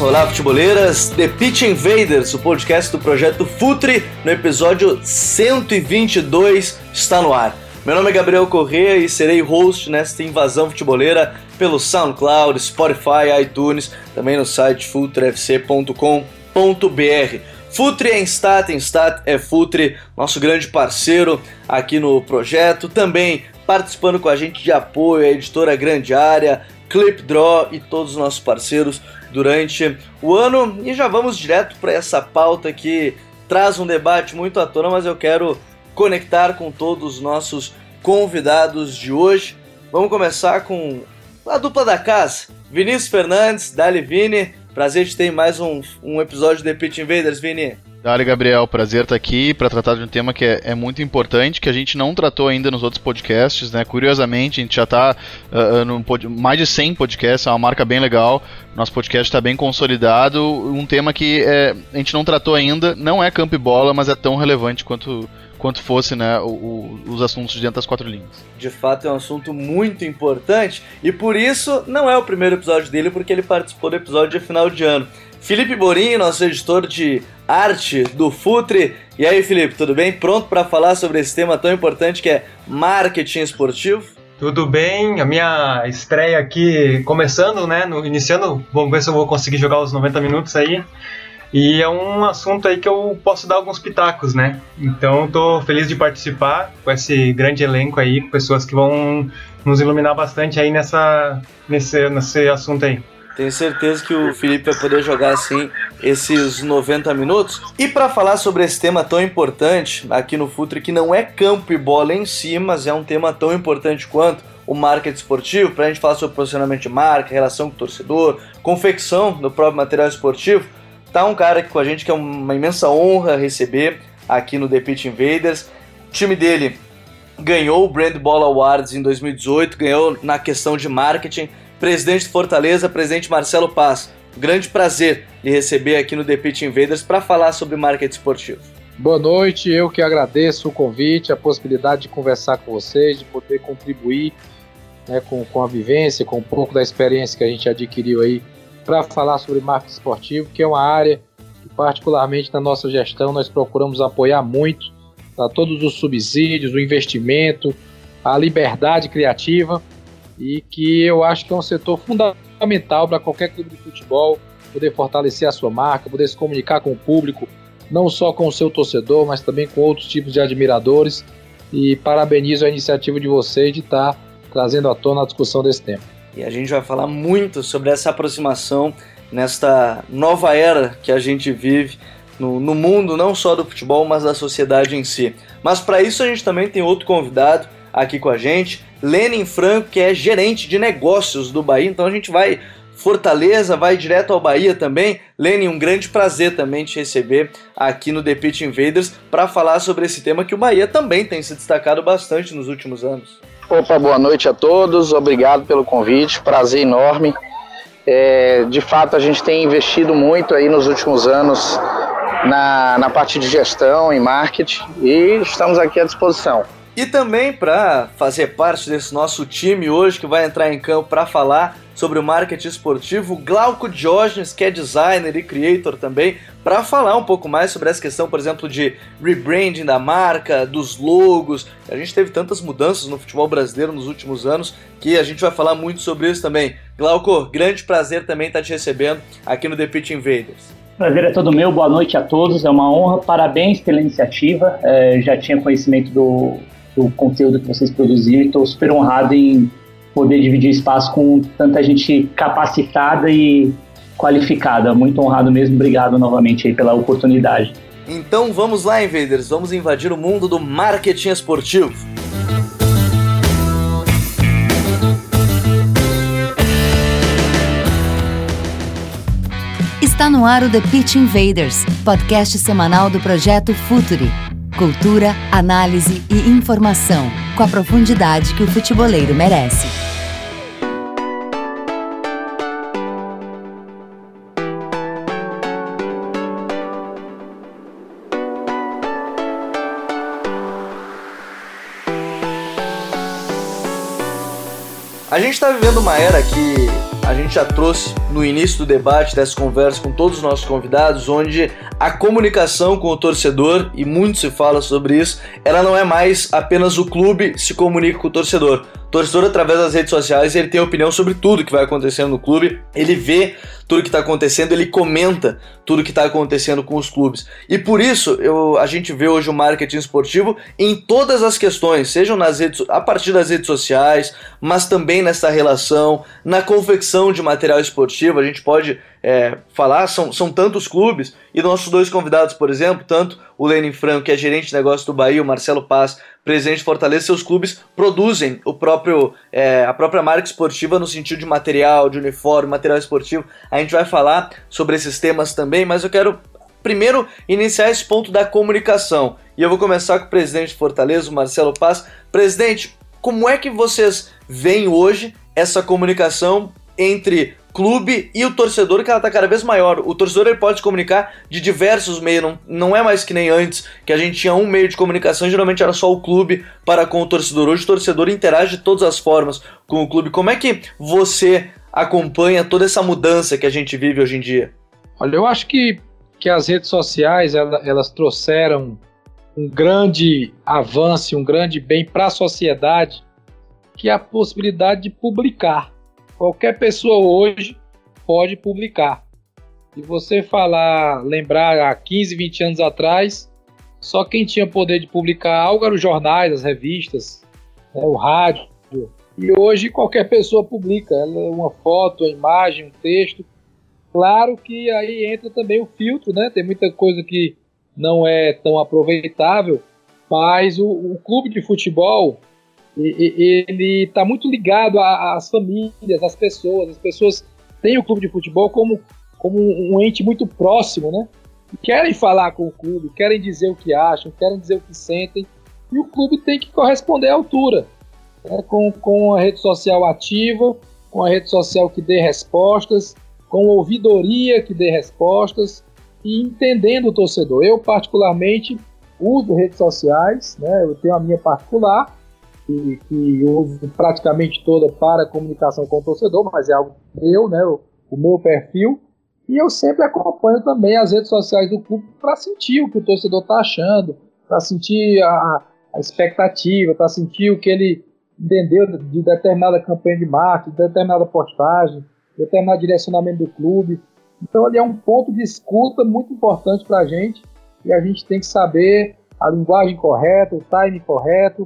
Olá, futeboleiras! The Pitch Invaders, o podcast do projeto Futre, no episódio 122, está no ar. Meu nome é Gabriel Corrêa e serei host nesta invasão futeboleira pelo SoundCloud, Spotify, iTunes, também no site futrefc.com.br. Futre é Instat, Instat é Futre, nosso grande parceiro aqui no projeto. Também participando com a gente de apoio a editora Grande Área, Clipdraw e todos os nossos parceiros durante o ano. E já vamos direto para essa pauta que traz um debate muito à tona, mas eu quero conectar com todos os nossos convidados de hoje. Vamos começar com a dupla da casa, Vinícius Fernandes, Dali Vini. Prazer de ter mais um, um episódio de Pitch Invaders, Vini. Dale, Gabriel, prazer estar aqui para tratar de um tema que é, é, muito importante, que a gente não tratou ainda nos outros podcasts, né? Curiosamente, a gente já está uh, no mais de 100 podcasts, é uma marca bem legal. Nosso podcast está bem consolidado. Um tema que é, a gente não tratou ainda, não é campo e bola, mas é tão relevante quanto, quanto fosse né, o, o, os assuntos dentro das quatro linhas. De fato, é um assunto muito importante e por isso não é o primeiro episódio dele, porque ele participou do episódio de final de ano. Felipe Borim, nosso editor de arte do Futre. E aí, Felipe, tudo bem? Pronto para falar sobre esse tema tão importante que é marketing esportivo? Tudo bem, a minha estreia aqui começando, né, no, iniciando, vamos ver se eu vou conseguir jogar os 90 minutos aí. E é um assunto aí que eu posso dar alguns pitacos, né? Então estou feliz de participar com esse grande elenco aí, com pessoas que vão nos iluminar bastante aí nessa, nesse, nesse assunto aí. Tenho certeza que o Felipe vai poder jogar assim esses 90 minutos. E para falar sobre esse tema tão importante aqui no Futre, que não é campo e bola em si, mas é um tema tão importante quanto o marketing esportivo, para a gente falar sobre posicionamento de marca, relação com o torcedor, confecção do próprio material esportivo, tá um cara aqui com a gente que é uma imensa honra receber aqui no The Pitch Invaders. O time dele ganhou o Brand Ball Awards em 2018, ganhou na questão de marketing presidente de Fortaleza, presidente Marcelo Paz. Grande prazer lhe receber aqui no The Pitch Invaders para falar sobre marketing esportivo. Boa noite, eu que agradeço o convite, a possibilidade de conversar com vocês, de poder contribuir né, com, com a vivência, com um pouco da experiência que a gente adquiriu aí para falar sobre marketing esportivo, que é uma área que particularmente na nossa gestão nós procuramos apoiar muito, tá, todos os subsídios, o investimento, a liberdade criativa e que eu acho que é um setor fundamental para qualquer clube de futebol poder fortalecer a sua marca, poder se comunicar com o público, não só com o seu torcedor, mas também com outros tipos de admiradores. E parabenizo a iniciativa de vocês de estar tá trazendo à tona a discussão desse tema. E a gente vai falar muito sobre essa aproximação nesta nova era que a gente vive no, no mundo, não só do futebol, mas da sociedade em si. Mas para isso a gente também tem outro convidado aqui com a gente, Lenin Franco, que é gerente de negócios do Bahia. Então a gente vai Fortaleza, vai direto ao Bahia também. Lenin, um grande prazer também te receber aqui no The Pitch Invaders para falar sobre esse tema que o Bahia também tem se destacado bastante nos últimos anos. Opa, boa noite a todos, obrigado pelo convite, prazer enorme. É, de fato, a gente tem investido muito aí nos últimos anos na, na parte de gestão e marketing e estamos aqui à disposição. E também para fazer parte desse nosso time hoje que vai entrar em campo para falar sobre o marketing esportivo, Glauco Diógenes, que é designer e creator também, para falar um pouco mais sobre essa questão, por exemplo, de rebranding da marca, dos logos. A gente teve tantas mudanças no futebol brasileiro nos últimos anos que a gente vai falar muito sobre isso também. Glauco, grande prazer também estar te recebendo aqui no The Pitch Invaders. Prazer é todo meu, boa noite a todos, é uma honra, parabéns pela iniciativa. É, já tinha conhecimento do, o conteúdo que vocês produziram e estou super honrado em poder dividir espaço com tanta gente capacitada e qualificada. Muito honrado mesmo. Obrigado novamente aí pela oportunidade. Então vamos lá, Invaders, vamos invadir o mundo do marketing esportivo. Está Está no ar o The Pitch Invaders, podcast semanal do projeto Futuri. Cultura, análise e informação, com a profundidade que o futeboleiro merece. A gente está vivendo uma era que a gente já trouxe no início do debate, dessa conversa com todos os nossos convidados, onde a comunicação com o torcedor, e muito se fala sobre isso, ela não é mais apenas o clube se comunica com o torcedor. O torcedor, através das redes sociais, ele tem opinião sobre tudo que vai acontecendo no clube, ele vê tudo que está acontecendo, ele comenta tudo que está acontecendo com os clubes. E por isso eu, a gente vê hoje o marketing esportivo em todas as questões, sejam nas redes, a partir das redes sociais, mas também nessa relação, na confecção de material esportivo. A gente pode é, falar, são, são tantos clubes, e nossos dois convidados, por exemplo, tanto o Lenin Franco, que é gerente de negócios do Bahia, o Marcelo Paz, presidente de Fortaleza, seus clubes produzem o próprio, é, a própria marca esportiva no sentido de material, de uniforme, material esportivo. A gente vai falar sobre esses temas também, mas eu quero primeiro iniciar esse ponto da comunicação. E eu vou começar com o presidente de Fortaleza, o Marcelo Paz. Presidente, como é que vocês veem hoje essa comunicação entre clube e o torcedor que ela está cada vez maior. O torcedor ele pode comunicar de diversos meios, não, não é mais que nem antes, que a gente tinha um meio de comunicação, geralmente era só o clube para com o torcedor. Hoje o torcedor interage de todas as formas com o clube. Como é que você acompanha toda essa mudança que a gente vive hoje em dia? Olha, eu acho que, que as redes sociais elas, elas trouxeram um grande avanço, um grande bem para a sociedade, que é a possibilidade de publicar. Qualquer pessoa hoje pode publicar. Se você falar, lembrar há 15, 20 anos atrás, só quem tinha poder de publicar algo eram os jornais, as revistas, né, o rádio. E hoje qualquer pessoa publica, uma foto, uma imagem, um texto. Claro que aí entra também o filtro, né? Tem muita coisa que não é tão aproveitável, mas o, o clube de futebol ele está muito ligado às famílias, às pessoas. As pessoas têm o clube de futebol como, como um ente muito próximo, né? Querem falar com o clube, querem dizer o que acham, querem dizer o que sentem, e o clube tem que corresponder à altura, né? com, com a rede social ativa, com a rede social que dê respostas, com ouvidoria que dê respostas, e entendendo o torcedor. Eu, particularmente, uso redes sociais, né? eu tenho a minha particular, que, que uso praticamente toda para comunicação com o torcedor, mas é algo meu, né, o, o meu perfil. E eu sempre acompanho também as redes sociais do clube para sentir o que o torcedor está achando, para sentir a, a expectativa, para sentir o que ele entendeu de determinada campanha de marketing, de determinada postagem, de determinado direcionamento do clube. Então, ali é um ponto de escuta muito importante para a gente e a gente tem que saber a linguagem correta, o time correto,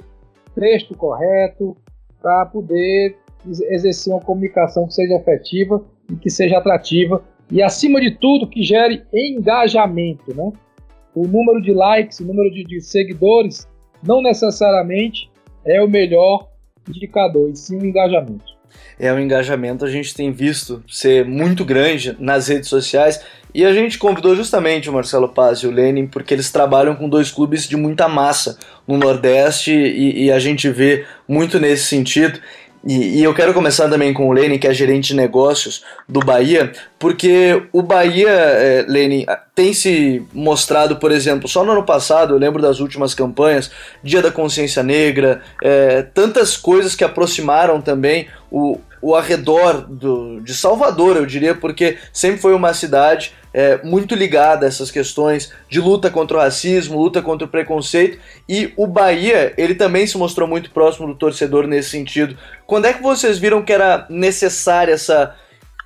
texto correto, para poder exercer uma comunicação que seja efetiva e que seja atrativa e, acima de tudo, que gere engajamento. Né? O número de likes, o número de, de seguidores, não necessariamente é o melhor indicador, e sim o engajamento é o engajamento a gente tem visto ser muito grande nas redes sociais e a gente convidou justamente o Marcelo Paz e o Lenin porque eles trabalham com dois clubes de muita massa no Nordeste e, e a gente vê muito nesse sentido. E, e, eu quero começar também com o Lenin, que é gerente de negócios do Bahia, porque o Bahia, é, tem se mostrado, por exemplo, só no ano passado, eu lembro das últimas campanhas, Dia da Consciência Negra, é, tantas coisas que aproximaram também o, o arredor do, de Salvador, eu diria, porque sempre foi uma cidade é, muito ligada a essas questões de luta contra o racismo, luta contra o preconceito, e o Bahia, ele também se mostrou muito próximo do torcedor nesse sentido. Quando é que vocês viram que era necessária essa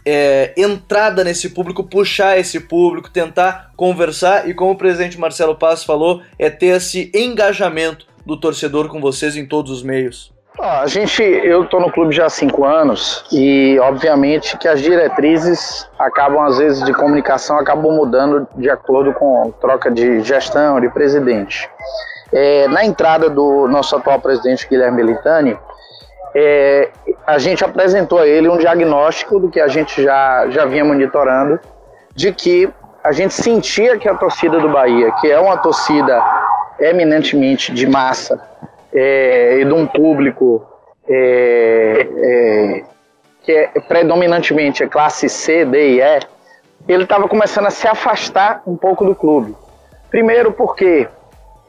é, entrada nesse público, puxar esse público, tentar conversar, e como o presidente Marcelo Paz falou, é ter esse engajamento do torcedor com vocês em todos os meios? A gente, eu estou no clube já há cinco anos e obviamente que as diretrizes acabam às vezes de comunicação acabam mudando de acordo com troca de gestão de presidente. É, na entrada do nosso atual presidente Guilherme Militani, é, a gente apresentou a ele um diagnóstico do que a gente já, já vinha monitorando de que a gente sentia que a torcida do Bahia, que é uma torcida eminentemente de massa é, e de um público é, é, que é predominantemente é classe C, D e E, ele estava começando a se afastar um pouco do clube. Primeiro porque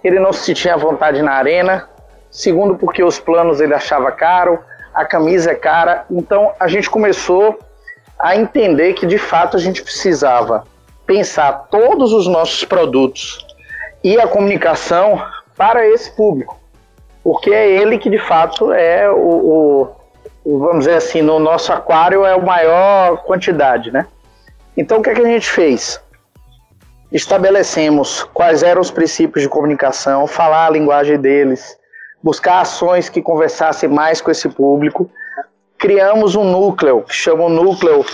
ele não se à vontade na arena, segundo porque os planos ele achava caro, a camisa é cara, então a gente começou a entender que de fato a gente precisava pensar todos os nossos produtos e a comunicação para esse público, porque é ele que de fato é o, o, vamos dizer assim, no nosso aquário é a maior quantidade, né? Então o que, é que a gente fez? Estabelecemos quais eram os princípios de comunicação, falar a linguagem deles, buscar ações que conversassem mais com esse público. Criamos um núcleo, que chama o núcleo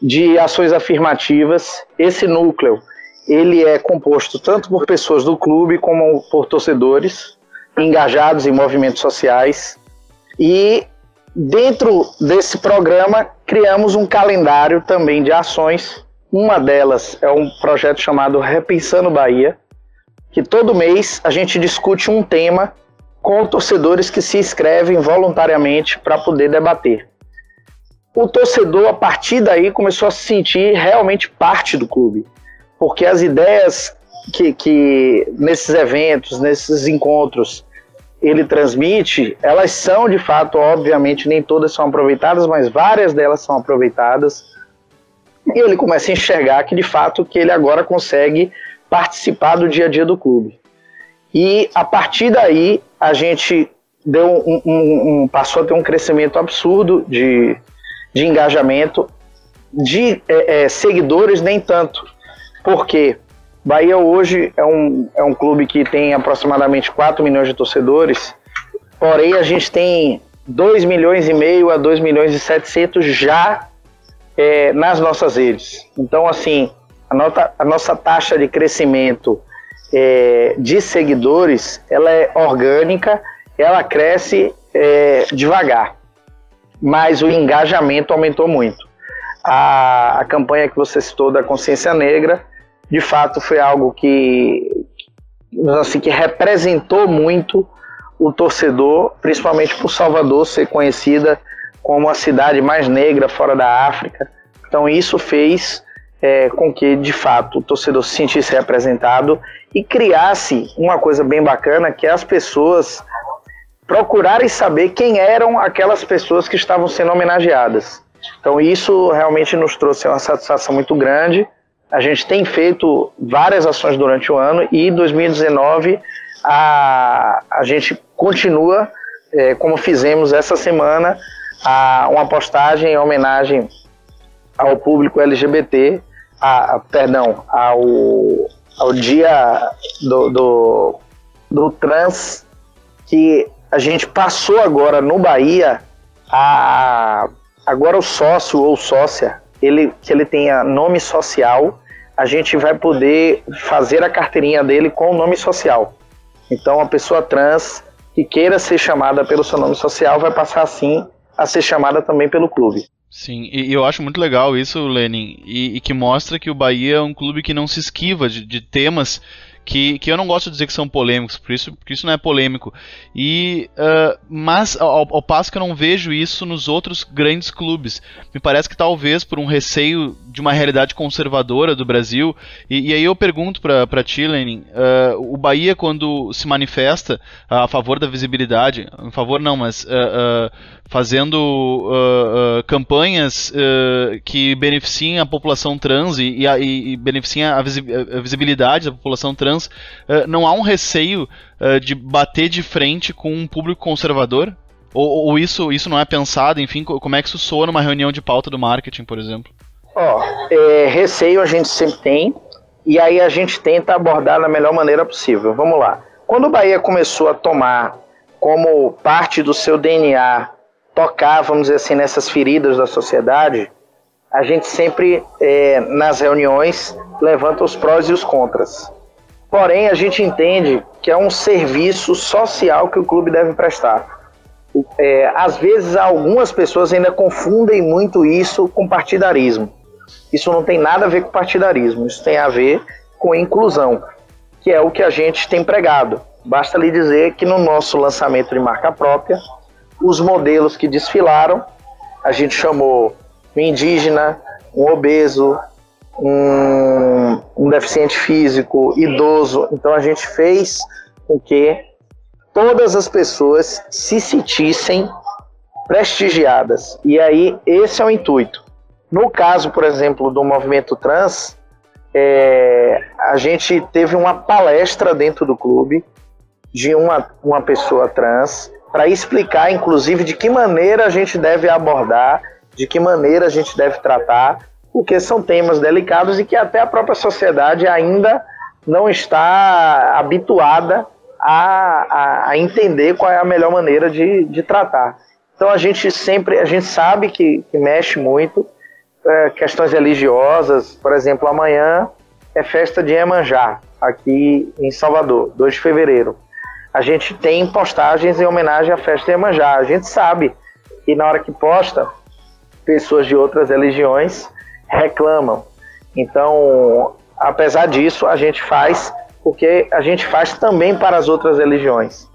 de ações afirmativas. Esse núcleo, ele é composto tanto por pessoas do clube como por torcedores engajados em movimentos sociais. E dentro desse programa criamos um calendário também de ações. Uma delas é um projeto chamado Repensando Bahia, que todo mês a gente discute um tema com torcedores que se inscrevem voluntariamente para poder debater o torcedor, a partir daí, começou a se sentir realmente parte do clube. Porque as ideias que, que nesses eventos, nesses encontros, ele transmite, elas são de fato, obviamente, nem todas são aproveitadas, mas várias delas são aproveitadas. E ele começa a enxergar que de fato que ele agora consegue participar do dia a dia do clube. E a partir daí a gente deu um, um, um passou a ter um crescimento absurdo de, de engajamento, de é, é, seguidores nem tanto, porque Bahia hoje é um, é um clube que tem aproximadamente 4 milhões de torcedores, porém a gente tem 2 milhões e meio a 2 milhões e 700 já é, nas nossas redes. Então, assim, a, nota, a nossa taxa de crescimento é, de seguidores, ela é orgânica, ela cresce é, devagar mas o engajamento aumentou muito. A, a campanha que você citou da consciência negra, de fato, foi algo que, assim, que representou muito o torcedor, principalmente por Salvador ser conhecida como a cidade mais negra fora da África. Então isso fez é, com que, de fato, o torcedor se sentisse representado e criasse uma coisa bem bacana, que é as pessoas procurarem saber quem eram aquelas pessoas que estavam sendo homenageadas. Então isso realmente nos trouxe uma satisfação muito grande. A gente tem feito várias ações durante o ano e em 2019 a, a gente continua, é, como fizemos essa semana, a, uma postagem em homenagem ao público LGBT, a perdão, ao, ao dia do, do, do trans, que a gente passou agora no Bahia a agora o sócio ou sócia, ele que ele tenha nome social, a gente vai poder fazer a carteirinha dele com o nome social. Então a pessoa trans que queira ser chamada pelo seu nome social vai passar assim a ser chamada também pelo clube. Sim, e eu acho muito legal isso, Lenin, e, e, que mostra que o Bahia é um clube que não se esquiva de, de temas que, que eu não gosto de dizer que são polêmicos, por isso, por isso não é polêmico. E, uh, mas ao, ao, passo que eu não vejo isso nos outros grandes clubes. Me parece que talvez por um receio de uma realidade conservadora do Brasil. E, e aí eu pergunto para ti, Lenin, uh, o Bahia quando se manifesta a favor da visibilidade, a favor não, mas uh, fazendo campanhas que beneficiem a população trans e, e, e beneficiem a, visibilidade da população trans trans, uh, não há um receio uh, de bater de frente com um público conservador? Ou, ou, isso, isso não é pensado, enfim, como é que isso soa numa reunião de pauta do marketing, por exemplo? Ó, oh, é, receio a gente sempre tem, e aí a gente tenta abordar da melhor maneira possível. Vamos lá. Quando o Bahia começou a tomar como parte do seu DNA tocar, vamos dizer assim, nessas feridas da sociedade, a gente sempre, é, nas reuniões, levanta os prós e os contras. Porém, a gente entende que é um serviço social que o clube deve prestar. É, às vezes, algumas pessoas ainda confundem muito isso com partidarismo. Isso não tem nada a ver com partidarismo, isso tem a ver com inclusão, que é o que a gente tem pregado. Basta lhe dizer que no nosso lançamento de marca própria, os modelos que desfilaram, a gente chamou um indígena, um obeso, um, um deficiente físico, idoso. Então a gente fez com que todas as pessoas se sentissem prestigiadas. E aí, esse é o intuito. No caso, por exemplo, do movimento trans, é, a gente teve uma palestra dentro do clube de uma, uma pessoa trans para explicar, inclusive, de que maneira a gente deve abordar, de que maneira a gente deve tratar, porque são temas delicados e que até a própria sociedade ainda não está habituada a, a, a entender qual é a melhor maneira de, de tratar. Então a gente sempre, a gente sabe que, que mexe muito, é, questões religiosas, por exemplo, amanhã é festa de Emanjá, aqui em Salvador, 2 de fevereiro. A gente tem postagens em homenagem à festa de Emanjá. A gente sabe que na hora que posta, pessoas de outras religiões reclamam. Então, apesar disso, a gente faz porque a gente faz também para as outras religiões.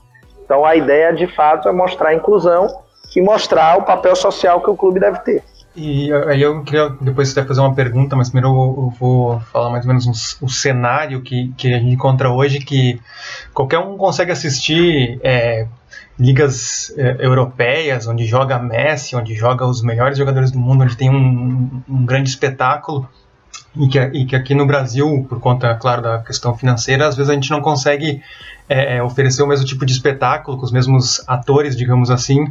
Então, a ideia de fato é mostrar a inclusão e mostrar o papel social que o clube deve ter. E aí eu queria depois até fazer uma pergunta, mas primeiro eu vou falar mais ou menos o cenário que, que a gente encontra hoje, que qualquer um consegue assistir é, ligas é, europeias, onde joga Messi, onde joga os melhores jogadores do mundo, onde tem um, um grande espetáculo, e que, e que, aqui no Brasil, por conta, claro, da questão financeira, às vezes a gente não consegue é, oferecer o mesmo tipo de espetáculo, com os mesmos atores, digamos assim,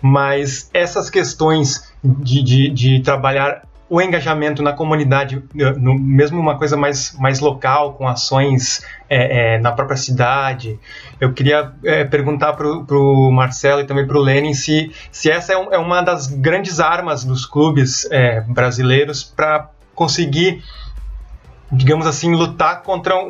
mas essas questões de, de, de trabalhar o engajamento na comunidade, no, mesmo uma coisa mais, mais local, com ações é, é, na própria cidade. Eu queria é, perguntar para o Marcelo e também para o Lenin se, se essa é, um, é, uma das grandes armas dos clubes brasileiros para conseguir, digamos assim, lutar contra um,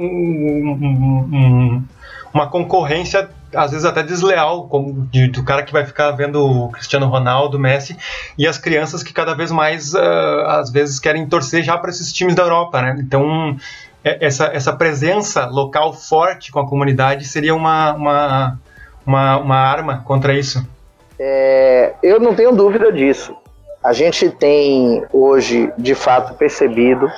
um, uma concorrência às vezes até desleal, como de, do cara que vai ficar vendo o Cristiano Ronaldo, Messi, e as crianças que cada vez mais, uh, às vezes, querem torcer já para esses times da Europa, né? Então, é, essa, essa presença local forte com a comunidade seria uma, uma, uma, uma arma contra isso? É, eu não tenho dúvida disso. A gente tem hoje, de fato, percebido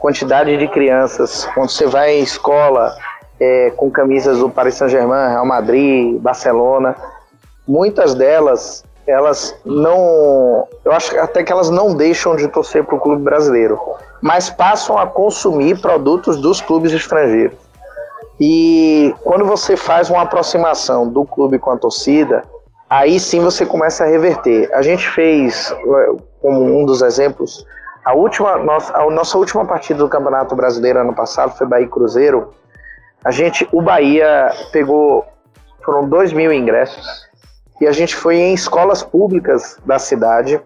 quantidade de crianças, quando você vai à escola, é, com camisas do Paris Saint-Germain, Real Madrid, Barcelona. Muitas delas, elas não. Eu acho até que elas não deixam de torcer para o clube brasileiro, mas passam a consumir produtos dos clubes estrangeiros. E quando você faz uma aproximação do clube com a torcida, aí sim você começa a reverter. A gente fez, como um dos exemplos, a, última, a nossa última partida do Campeonato Brasileiro ano passado foi Bahia Cruzeiro. A gente, o Bahia pegou, foram dois mil ingressos e a gente foi em escolas públicas da cidade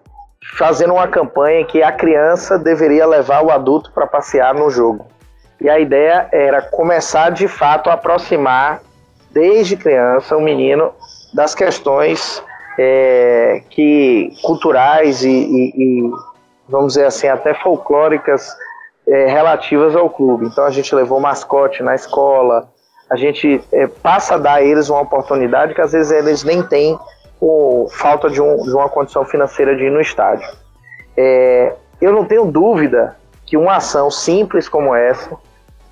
fazendo uma campanha que a criança deveria levar o adulto para passear no jogo. E a ideia era começar de fato a aproximar desde criança o menino das questões é, que culturais e, e, e, vamos dizer assim até folclóricas é, relativas ao clube. Então a gente levou mascote na escola, a gente é, passa a dar a eles uma oportunidade que às vezes eles nem têm por falta de, um, de uma condição financeira de ir no estádio. É, eu não tenho dúvida que uma ação simples como essa,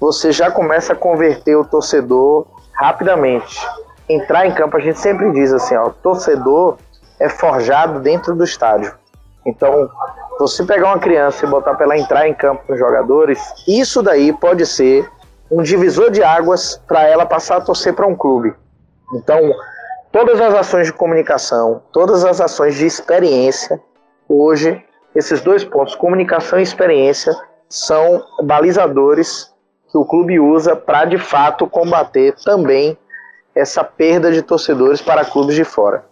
você já começa a converter o torcedor rapidamente. Entrar em campo, a gente sempre diz assim, ó, torcedor é forjado dentro do estádio. Então, você pegar uma criança e botar para ela entrar em campo com jogadores, isso daí pode ser um divisor de águas para ela passar a torcer para um clube. Então, todas as ações de comunicação, todas as ações de experiência, hoje, esses dois pontos, comunicação e experiência, são balizadores que o clube usa para de fato combater também essa perda de torcedores para clubes de fora.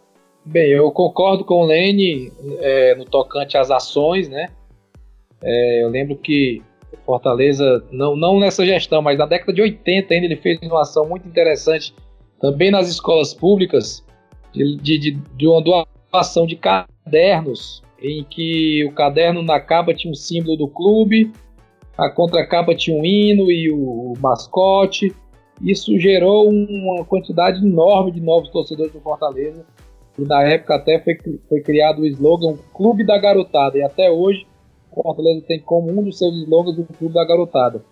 Bem, eu concordo com o Lene é, no tocante às ações, né? É, eu lembro que Fortaleza, não, não nessa gestão, mas na década de 80 ainda ele fez uma ação muito interessante também nas escolas públicas de, de, de uma doação de cadernos em que o caderno na capa tinha um símbolo do clube, a contracapa tinha um hino e o, o mascote. Isso gerou uma quantidade enorme de novos torcedores do Fortaleza. E na época até foi, foi criado o slogan Clube da Garotada. E até hoje o Fortaleza tem como um dos seus slogans o Clube da Garotada.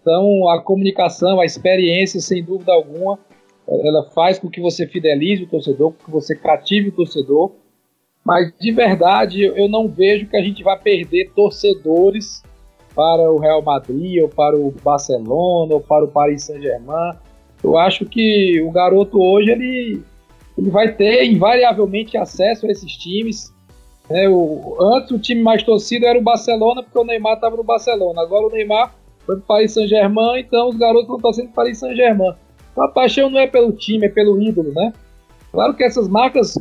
Então a comunicação, a experiência, sem dúvida alguma, ela faz com que você fidelize o torcedor, com que você cative o torcedor. Mas de verdade eu não vejo que a gente vai perder torcedores para o Real Madrid, ou para o Barcelona, ou para o Paris Saint-Germain. Eu acho que o garoto hoje ele, ele vai ter invariavelmente acesso a esses times. Né? O, antes o time mais torcido era o Barcelona, porque o Neymar estava no Barcelona. Agora o Neymar foi para o Paris Saint-Germain, então os garotos estão torcendo para o Paris Saint-Germain. Então a paixão não é pelo time, é pelo ídolo, né? Claro que essas marcas,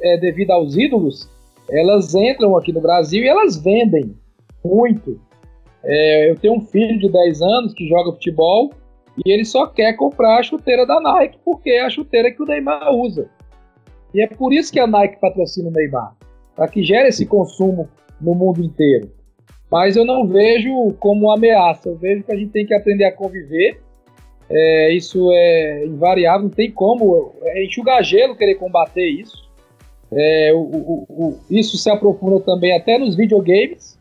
é, devido aos ídolos, elas entram aqui no Brasil e elas vendem muito. É, eu tenho um filho de 10 anos que joga futebol e ele só quer comprar a chuteira da Nike porque é a chuteira que o Neymar usa. E é por isso que a Nike patrocina o Neymar, para que gere esse consumo no mundo inteiro. Mas eu não vejo como ameaça, eu vejo que a gente tem que aprender a conviver. É, isso é invariável, não tem como é enxugar gelo querer combater isso. É, o, o, o, isso se aprofunda também até nos videogames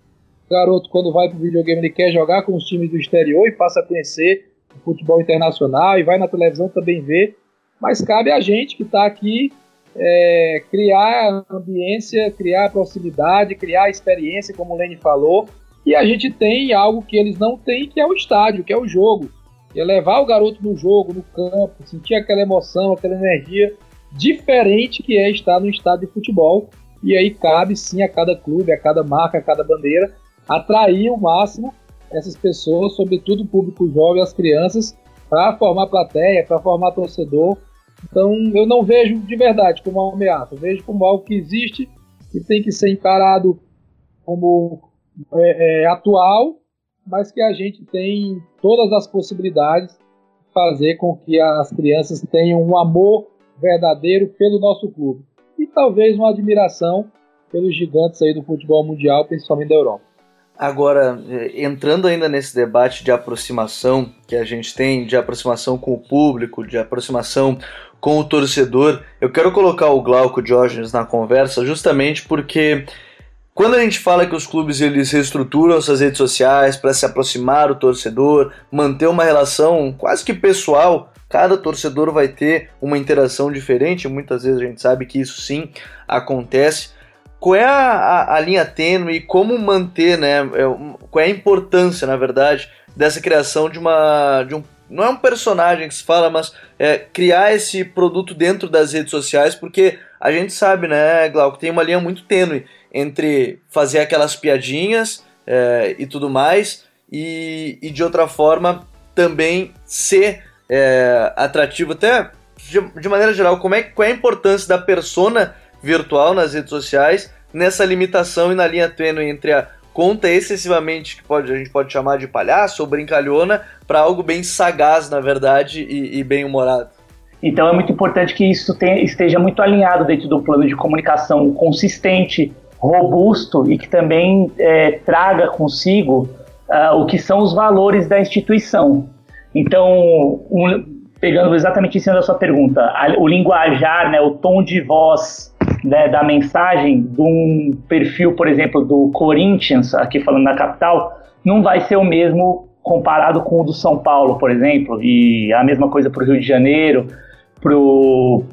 garoto, quando vai para o videogame, ele quer jogar com os times do exterior e passa a conhecer o futebol internacional e vai na televisão também ver. Mas cabe a gente que está aqui é, criar ambiência, criar proximidade, criar experiência, como o Lene falou. E a gente tem algo que eles não têm, que é o estádio, que é o jogo. é levar o garoto no jogo, no campo, sentir aquela emoção, aquela energia diferente que é estar no estádio de futebol. E aí cabe sim a cada clube, a cada marca, a cada bandeira, atrair o máximo essas pessoas, sobretudo o público jovem, as crianças, para formar plateia, para formar torcedor. Então eu não vejo de verdade como uma ameaça, eu vejo como algo que existe e tem que ser encarado como é, é, atual, mas que a gente tem todas as possibilidades de fazer com que as crianças tenham um amor verdadeiro pelo nosso clube e talvez uma admiração pelos gigantes aí do futebol mundial, principalmente da Europa. Agora, eh, entrando ainda nesse debate de aproximação que a gente tem, de aproximação com o público, de aproximação com o torcedor, eu quero colocar o Glauco Diógenes na conversa justamente porque quando a gente fala que os clubes eles reestruturam suas redes sociais para se aproximar do torcedor, manter uma relação quase que pessoal, cada torcedor vai ter uma interação diferente, muitas vezes a gente sabe que isso sim acontece qual é a, a, a linha tênue e como manter, né? É, qual é a importância, na verdade, dessa criação de uma. De um, não é um personagem que se fala, mas é, criar esse produto dentro das redes sociais, porque a gente sabe, né, Glauco, tem uma linha muito tênue entre fazer aquelas piadinhas é, e tudo mais, e, e de outra forma também ser é, atrativo, até de, de, maneira geral, como é, qual é a importância da persona virtual nas redes sociais, nessa limitação e na linha tênue entre a conta excessivamente que pode, a gente pode chamar de palhaço ou brincalhona para algo bem sagaz, na verdade, e, e bem humorado. Então é muito importante que isso tenha, esteja muito alinhado dentro do plano de comunicação consistente, robusto e que também é, traga consigo uh, o que são os valores da instituição. Então, um, pegando exatamente em cima da sua pergunta, a, o linguajar, né, o tom de voz né, da mensagem de um perfil, por exemplo, do Corinthians, aqui falando na capital, não vai ser o mesmo comparado com o do São Paulo, por exemplo, e a mesma coisa para o Rio de Janeiro,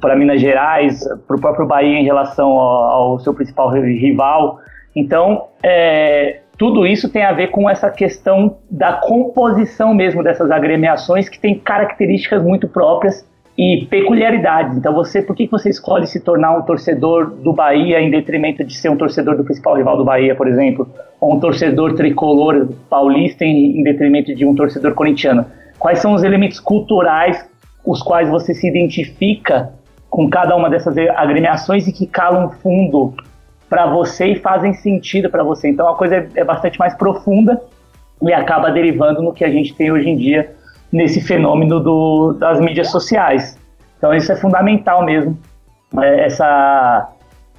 para Minas Gerais, para o próprio Bahia em relação ao, ao seu principal rival. Então, é, tudo isso tem a ver com essa questão da composição mesmo dessas agremiações que tem características muito próprias e peculiaridades. Então, você, por que você escolhe se tornar um torcedor do Bahia em detrimento de ser um torcedor do principal rival do Bahia, por exemplo, ou um torcedor tricolor paulista em, em detrimento de um torcedor corintiano? Quais são os elementos culturais os quais você se identifica com cada uma dessas agremiações e que calam fundo para você e fazem sentido para você? Então, a coisa é, é bastante mais profunda e acaba derivando no que a gente tem hoje em dia nesse fenômeno do, das mídias sociais. Então isso é fundamental mesmo, é, essa,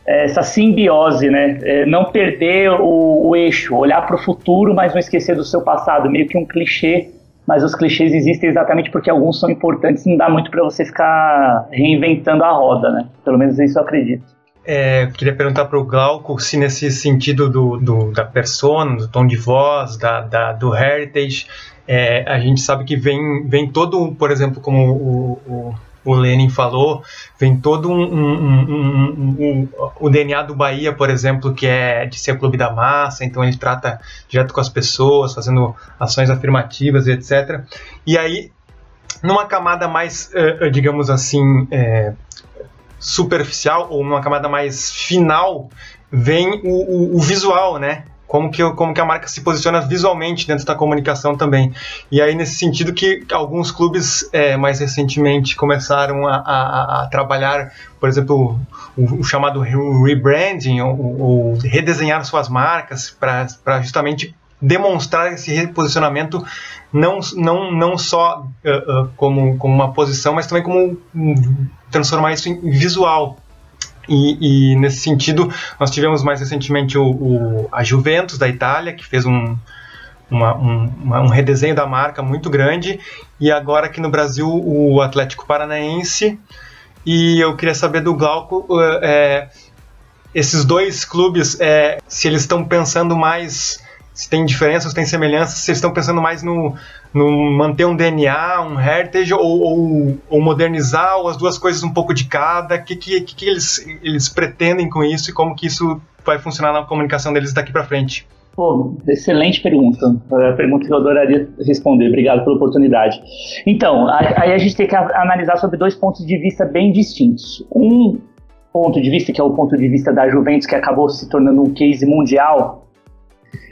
essa simbiose, né? É, não perder o, o eixo, olhar para o futuro, mas não esquecer do seu passado, meio que um clichê. Mas os clichês existem exatamente porque alguns são importantes, não dá muito para você ficar reinventando a roda, né? Pelo menos isso eu acredito. É, queria perguntar para o Glauco se nesse sentido do, do, da persona, do tom de voz, da, da do heritage, é, a gente sabe que vem, vem todo, por exemplo, como o, o, o Lenin falou, vem todo um, um, um, o DNA do Bahia, por exemplo, que é de ser clube da massa, então ele trata direto com as pessoas, fazendo ações afirmativas e etc. E aí, numa camada mais, uh, digamos assim, é, superficial ou numa camada mais final vem o, o, o visual, né? Como que, como que a marca se posiciona visualmente dentro da comunicação também. E aí, nesse sentido, que alguns clubes é, mais recentemente começaram a, a, a trabalhar, por exemplo, o, o chamado rebranding, ou, ou redesenhar suas marcas para justamente demonstrar esse reposicionamento não, não, não só uh, uh, como, como uma posição, mas também como um, transformar isso em visual. E, e, nesse sentido, nós tivemos mais recentemente o, o, a Juventus da Itália, que fez um, uma, um, uma, um, redesenho da marca muito grande, e agora aqui no Brasil o Atlético Paranaense. E eu queria saber do Glauco é, esses dois clubes, é, se eles estão pensando mais se tem diferenças, se tem semelhanças, se estão pensando mais no, no manter um DNA, um heritage, ou, ou, ou, modernizar, ou as duas coisas um pouco de cada, o que, que, que, eles, eles pretendem com isso e como que isso vai funcionar na comunicação deles daqui para frente? Pô, excelente pergunta. É pergunta que eu adoraria responder. Obrigado pela oportunidade. Então, aí a gente tem que analisar sobre dois pontos de vista bem distintos. Um ponto de vista, que é o ponto de vista da Juventus, que acabou se tornando um case mundial,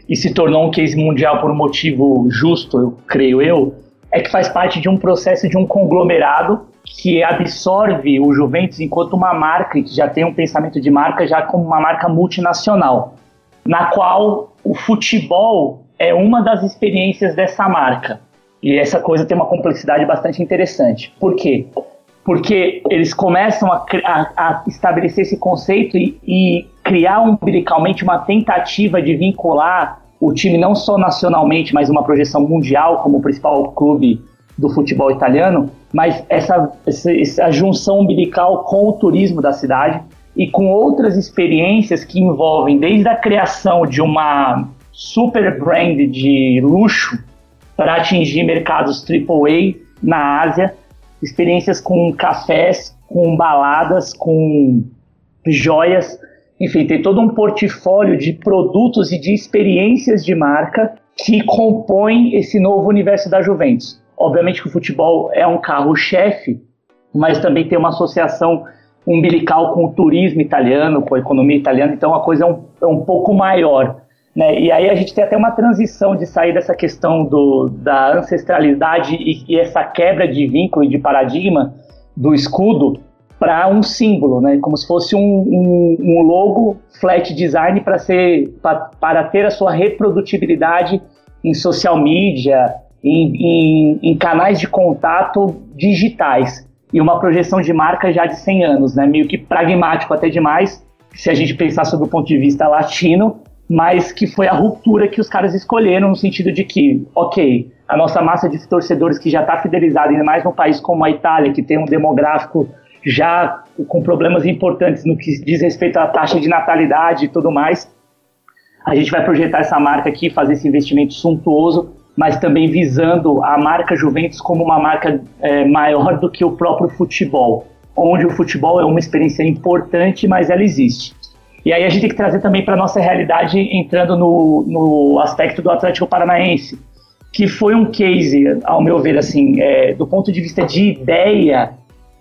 e se tornou um case mundial por um motivo justo, eu creio eu, é que faz parte de um processo de um conglomerado que absorve o Juventus enquanto uma marca que já tem um pensamento de marca já como uma marca multinacional, na qual o futebol é uma das experiências dessa marca. E essa coisa tem uma complexidade bastante interessante. Por quê? Porque eles começam a, a, a estabelecer esse conceito e, e criar umbilicalmente uma tentativa de vincular o time não só nacionalmente, mas uma projeção mundial como o principal clube do futebol italiano, mas essa, essa, junção umbilical com o turismo da cidade e com outras experiências que envolvem desde a criação de uma super brand de luxo para atingir mercados AAA na Ásia, experiências com cafés, com baladas, com joias, enfim, tem todo um portfólio de produtos e de experiências de marca que compõem esse novo universo da Juventus. Obviamente que o futebol é um carro-chefe, mas também tem uma associação umbilical com o turismo italiano, com a economia italiana, então a coisa é um, é um pouco maior. Né? E aí a gente tem até uma transição de sair dessa questão do, da ancestralidade e, e essa quebra de vínculo e de paradigma do escudo para um símbolo, né? Como se fosse um, um, um logo flat design para ser para ter a sua reprodutibilidade em social media, em, em, em, canais de contato digitais e uma projeção de marca já de 100 anos, né? Meio que pragmático até demais, se a gente pensar sob o ponto de vista latino, mas que foi a ruptura que os caras escolheram no sentido de que, ok, a nossa massa de torcedores que já está fidelizada, ainda mais num país como a Itália, que tem um demográfico já com problemas importantes no que diz respeito à taxa de natalidade e tudo mais. A gente vai projetar essa marca aqui, fazer esse investimento suntuoso, mas também visando a marca Juventus como uma marca é, maior do que o próprio futebol, onde o futebol é uma experiência importante, mas ela existe. E aí a gente tem que trazer também para nossa realidade, entrando no, no aspecto do Atlético Paranaense, que foi um case, ao meu ver, assim, é, do ponto de vista de ideia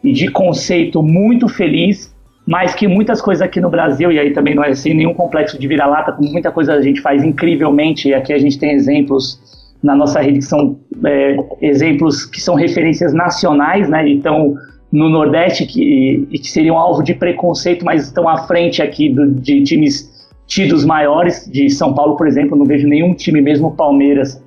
e de conceito muito feliz, mas que muitas coisas aqui no Brasil, e aí também não é assim nenhum complexo de vira-lata, como muita coisa a gente faz incrivelmente, e aqui a gente tem exemplos na nossa rede que são é, exemplos que são referências nacionais, né? Então, no Nordeste, que, que seriam alvo de preconceito, mas estão à frente aqui do, de times tidos maiores, de São Paulo, por exemplo, não vejo nenhum time, mesmo Palmeiras,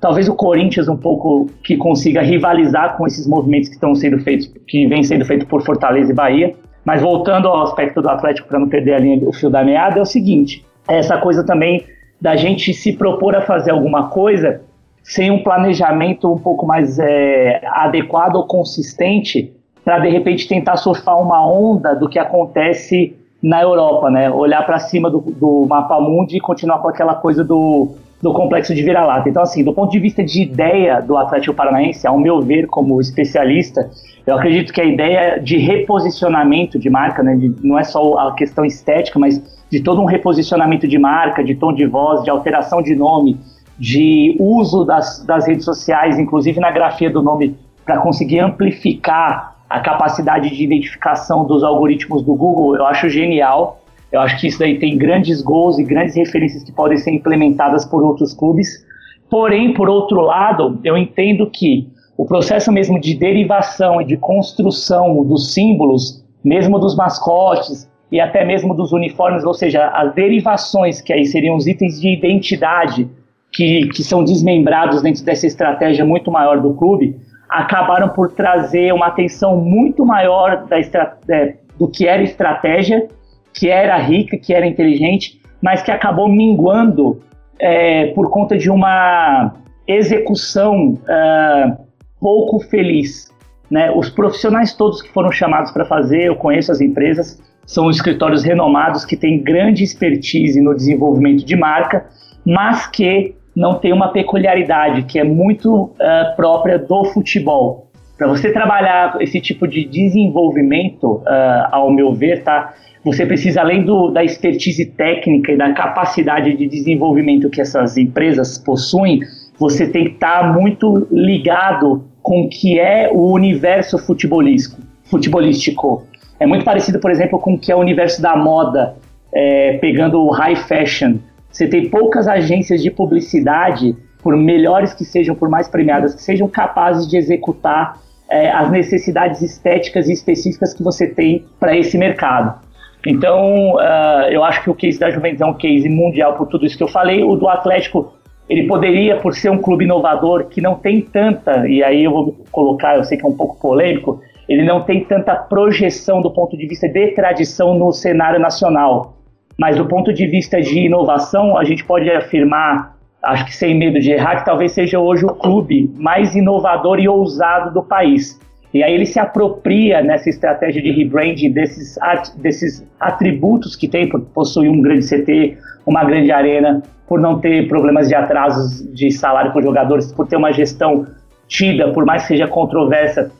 talvez o Corinthians um pouco que consiga rivalizar com esses movimentos que estão sendo feitos, que vem sendo feito por Fortaleza e Bahia. Mas voltando ao aspecto do Atlético, para não perder a linha, o fio da meada, é o seguinte: é essa coisa também da gente se propor a fazer alguma coisa sem um planejamento um pouco mais é, adequado ou consistente para de repente tentar surfar uma onda do que acontece na Europa, né? Olhar para cima do, do mapa mundi e continuar com aquela coisa do, do complexo de vira-lata. Então, assim, do ponto de vista de ideia do Atlético Paranaense, ao meu ver, como especialista, eu acredito que a ideia de reposicionamento de marca, né, de, não é só a questão estética, mas de todo um reposicionamento de marca, de tom de voz, de alteração de nome, de uso das, das redes sociais, inclusive na grafia do nome, para conseguir amplificar a capacidade de identificação dos algoritmos do Google, eu acho genial. Eu acho que isso daí tem grandes gols e grandes referências que podem ser implementadas por outros clubes. Porém, por outro lado, eu entendo que o processo mesmo de derivação e de construção dos símbolos, mesmo dos mascotes e até mesmo dos uniformes, ou seja, as derivações que aí seriam os itens de identidade que, que são desmembrados dentro dessa estratégia muito maior do clube, acabaram por trazer uma atenção muito maior da é, do que era estratégia, que era rica, que era inteligente, mas que acabou minguando é, por conta de uma execução uh, pouco feliz. Né? Os profissionais todos que foram chamados para fazer, eu conheço as empresas, são escritórios renomados que têm grande expertise no desenvolvimento de marca, mas que não tem uma peculiaridade que é muito uh, própria do futebol. Para você trabalhar esse tipo de desenvolvimento, uh, ao meu ver, tá? Você precisa, além do, da expertise técnica e da capacidade de desenvolvimento que essas empresas possuem, você tem que estar tá muito ligado com o que é o universo futebolístico. futebolístico. É muito parecido, por exemplo, com o que é o universo da moda, é, pegando o high fashion. Você tem poucas agências de publicidade, por melhores que sejam, por mais premiadas que sejam, capazes de executar é, as necessidades estéticas e específicas que você tem para esse mercado. Então, uh, eu acho que o case da Juventus é um case mundial por tudo isso que eu falei. O do Atlético, ele poderia, por ser um clube inovador que não tem tanta, e aí eu vou colocar, eu sei que é um pouco polêmico, ele não tem tanta projeção do ponto de vista de tradição no cenário nacional. Mas do ponto de vista de inovação, a gente pode afirmar, acho que sem medo de errar, que talvez seja hoje o clube mais inovador e ousado do país. E aí ele se apropria nessa estratégia de rebranding desses, desses atributos que tem por possuir um grande CT, uma grande arena, por não ter problemas de atrasos de salário por jogadores, por ter uma gestão tida, por mais que seja controversa,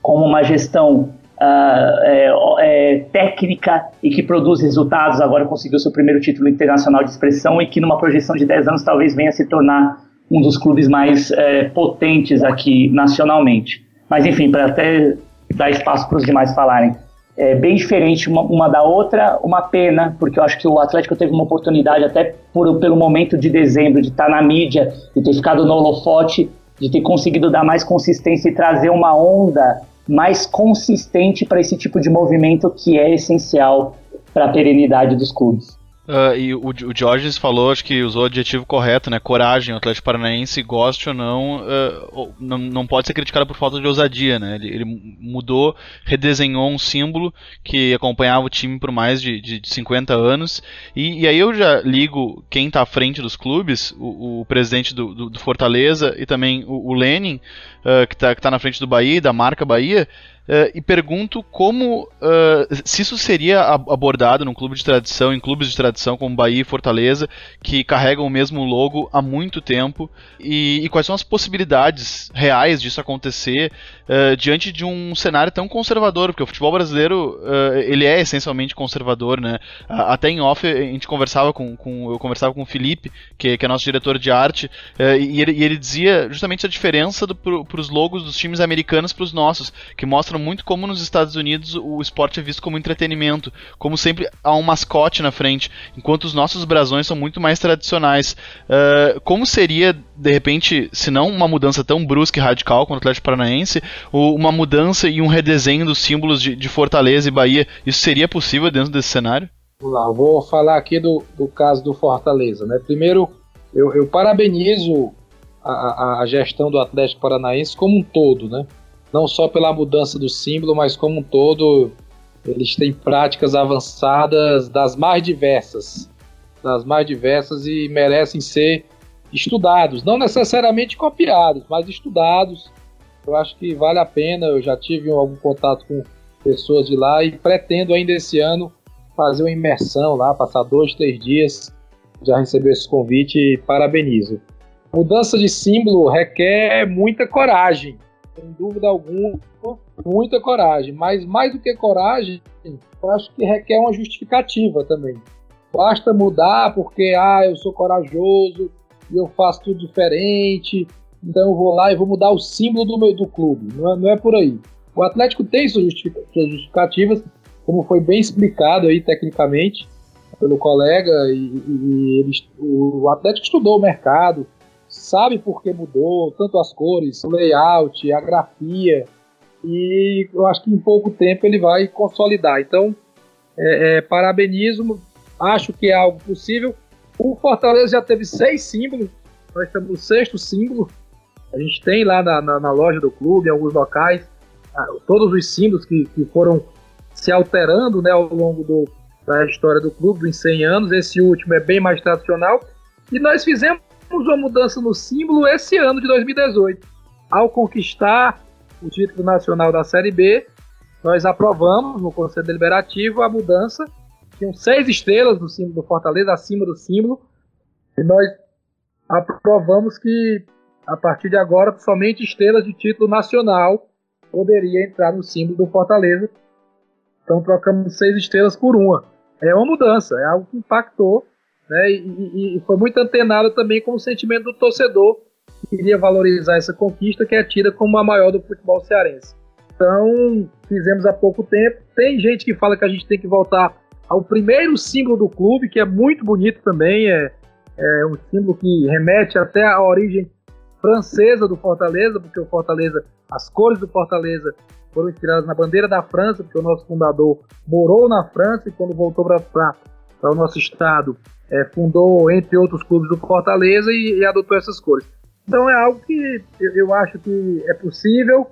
como uma gestão uh, é, é, técnica e que produz resultados, agora conseguiu seu primeiro título internacional de expressão e que numa projeção de 10 anos talvez venha a se tornar um dos clubes mais é, potentes aqui nacionalmente. Mas enfim, para até dar espaço para os demais falarem, é bem diferente uma, uma, da outra, uma pena, porque eu acho que o Atlético teve uma oportunidade, até por, pelo momento de dezembro, de estar tá na mídia, de ter ficado no holofote, de ter conseguido dar mais consistência e trazer uma onda mais consistente para esse tipo de movimento que é essencial para a perenidade dos clubes. Uh, e o, o Georges falou, acho que usou o adjetivo correto, né? Coragem. O Atlético Paranaense, goste ou não, uh, não, não pode ser criticado por falta de ousadia, né? Ele, ele, mudou, redesenhou um símbolo que acompanhava o time por mais de, de, de 50 anos. E, e, aí eu já ligo quem está à frente dos clubes, o, o presidente do, do, do, Fortaleza e também o, o Lenin, uh, que está tá na frente do Bahia, da marca Bahia. Uh, e pergunto como uh, se isso seria abordado num clube de tradição, em clubes de tradição como Bahia e Fortaleza, que carregam o mesmo logo há muito tempo, e, e quais são as possibilidades reais disso acontecer diante de um cenário tão conservador, porque o futebol brasileiro ele é essencialmente conservador, né? até em off a gente conversava com, com eu conversava com o Felipe, que, que é nosso diretor de arte, e ele, e, ele, dizia justamente a diferença para os logos dos times americanos para os nossos, que mostram muito como nos Estados Unidos o esporte é visto como entretenimento, como sempre há um mascote na frente, enquanto os nossos brasões são muito mais tradicionais. Uh, como seria, de repente, se não uma mudança tão brusca e radical quanto o Atlético Paranaense, uma mudança e um redesenho dos símbolos de, de Fortaleza e Bahia? Isso seria possível dentro desse cenário? Vamos lá, vou falar aqui do, do caso do Fortaleza. Né? Primeiro, eu, eu parabenizo a, a, gestão do Atlético Paranaense como um todo, né? não só pela mudança do símbolo, mas como um todo, eles têm práticas avançadas das mais diversas, das mais diversas e merecem ser estudados, não necessariamente copiados, mas estudados. Eu acho que vale a pena. Eu já tive algum contato com pessoas de lá e pretendo ainda esse ano fazer uma imersão lá, passar dois, três dias. Já recebi esse convite e parabenizo. Mudança de símbolo requer muita coragem, sem dúvida alguma, muita coragem. Mas mais do que coragem, eu acho que requer uma justificativa também. Basta mudar porque ah, eu sou corajoso e eu faço tudo diferente, então eu vou lá e vou mudar o símbolo do meu do clube. Não é, não é por aí. O Atlético tem suas justificativas, como foi bem explicado aí tecnicamente pelo colega, e, e ele, o Atlético estudou o mercado, sabe por que mudou, tanto as cores, o layout, a grafia, e eu acho que em pouco tempo ele vai consolidar. Então, é, é, acho que é algo possível. O Fortaleza já teve seis símbolos, nós estamos no sexto símbolo. A gente tem lá na, na, na loja do clube, em alguns locais, todos os símbolos que, que foram se alterando né, ao longo do, da história do clube, dos 100 anos. Esse último é bem mais tradicional. E nós fizemos uma mudança no símbolo esse ano de 2018. Ao conquistar o título nacional da Série B, nós aprovamos no Conselho Deliberativo a mudança. Tinham seis estrelas no símbolo do Fortaleza, acima do símbolo. E nós aprovamos que, a partir de agora, somente estrelas de título nacional poderia entrar no símbolo do Fortaleza. Então trocamos seis estrelas por uma. É uma mudança, é algo que impactou né, e, e foi muito antenado também com o sentimento do torcedor que queria valorizar essa conquista que é tida como a maior do futebol cearense. Então, fizemos há pouco tempo. Tem gente que fala que a gente tem que voltar ao primeiro símbolo do clube, que é muito bonito também. É, é um símbolo que remete até à origem francesa do Fortaleza, porque o Fortaleza, as cores do Fortaleza foram inspiradas na bandeira da França, porque o nosso fundador morou na França e quando voltou para o nosso estado, é, fundou, entre outros clubes, do Fortaleza e, e, adotou essas cores. Então é algo que eu, eu acho que é possível.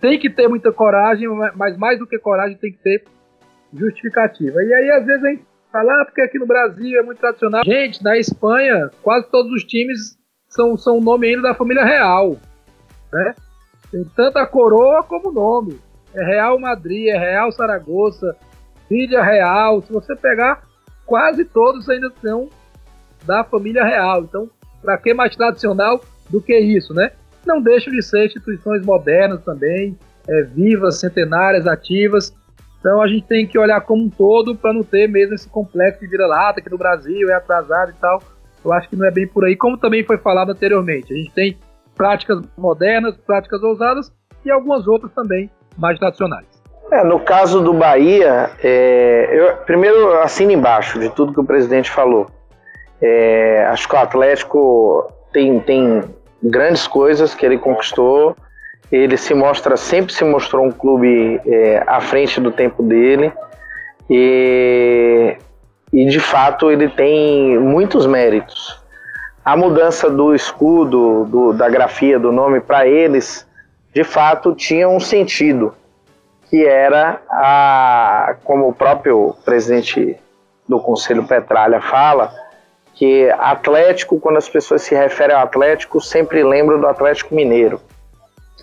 Tem que ter muita coragem, mas mais do que coragem tem que ter justificativa. E aí, às vezes, a gente fala, ah, porque aqui no Brasil é muito tradicional. Gente, na Espanha, quase todos os times são, são nome ainda da família real. Né? Tem tanto a coroa como o nome. É Real Madrid, é Real Saragoça, Vídea Real. Se você pegar, quase todos ainda são da família real. Então, para que mais tradicional do que isso, né? Não deixam de ser instituições modernas também, é, vivas, centenárias, ativas. Então a gente tem que olhar como um todo para não ter mesmo esse complexo de vira-lata que no Brasil é atrasado e tal. Eu acho que não é bem por aí, como também foi falado anteriormente. A gente tem práticas modernas, práticas ousadas e algumas outras também mais tradicionais. É, no caso do Bahia, é, eu primeiro assino embaixo de tudo que o presidente falou. É, acho que o Atlético tem, tem grandes coisas que ele conquistou. Ele se mostra, sempre se mostrou um clube é, à frente do tempo dele. E, e de fato ele tem muitos méritos. A mudança do escudo, do, da grafia do nome para eles, de fato tinha um sentido que era a, como o próprio presidente do Conselho Petralha fala, que Atlético, quando as pessoas se referem ao Atlético, sempre lembram do Atlético Mineiro.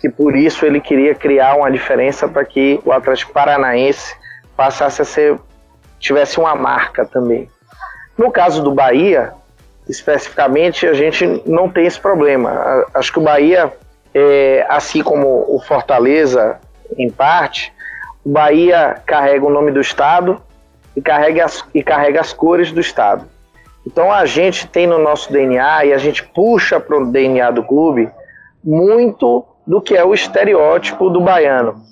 Que por isso ele queria criar uma diferença para que o Atlético Paranaense passasse a ser tivesse uma marca também. No caso do Bahia, especificamente, a gente não tem esse problema. Acho que o Bahia, é, assim como o Fortaleza, em parte, Bahia carrega o nome do estado e carrega as, e carrega as cores do estado. Então a gente tem no nosso DNA e a gente puxa para o DNA do clube muito do que é o estereótipo do baiano.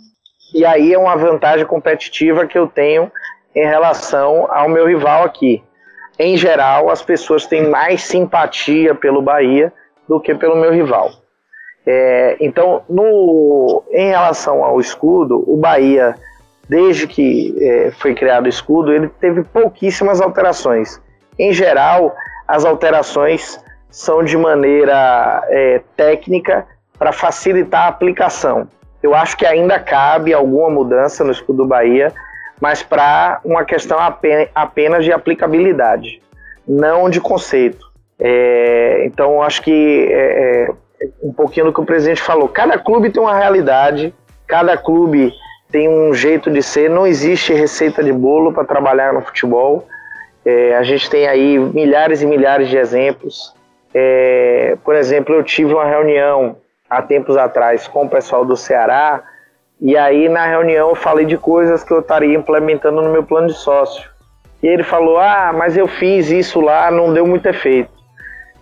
E aí é uma vantagem competitiva que eu tenho em relação ao meu rival aqui. Em geral, as pessoas têm mais simpatia pelo Bahia do que pelo meu rival. É, então, no, em relação ao escudo, o Bahia, desde que é, foi criado o escudo, ele teve pouquíssimas alterações. Em geral, as alterações são de maneira é, técnica para facilitar a aplicação. Eu acho que ainda cabe alguma mudança no escudo do Bahia, mas para uma questão apenas de aplicabilidade, não de conceito. É, então, acho que é, é, um pouquinho do que o presidente falou. Cada clube tem uma realidade, cada clube tem um jeito de ser, não existe receita de bolo para trabalhar no futebol. É, a gente tem aí milhares e milhares de exemplos. É, por exemplo, eu tive uma reunião há tempos atrás com o pessoal do Ceará, e aí na reunião eu falei de coisas que eu estaria implementando no meu plano de sócio. E ele falou: Ah, mas eu fiz isso lá, não deu muito efeito.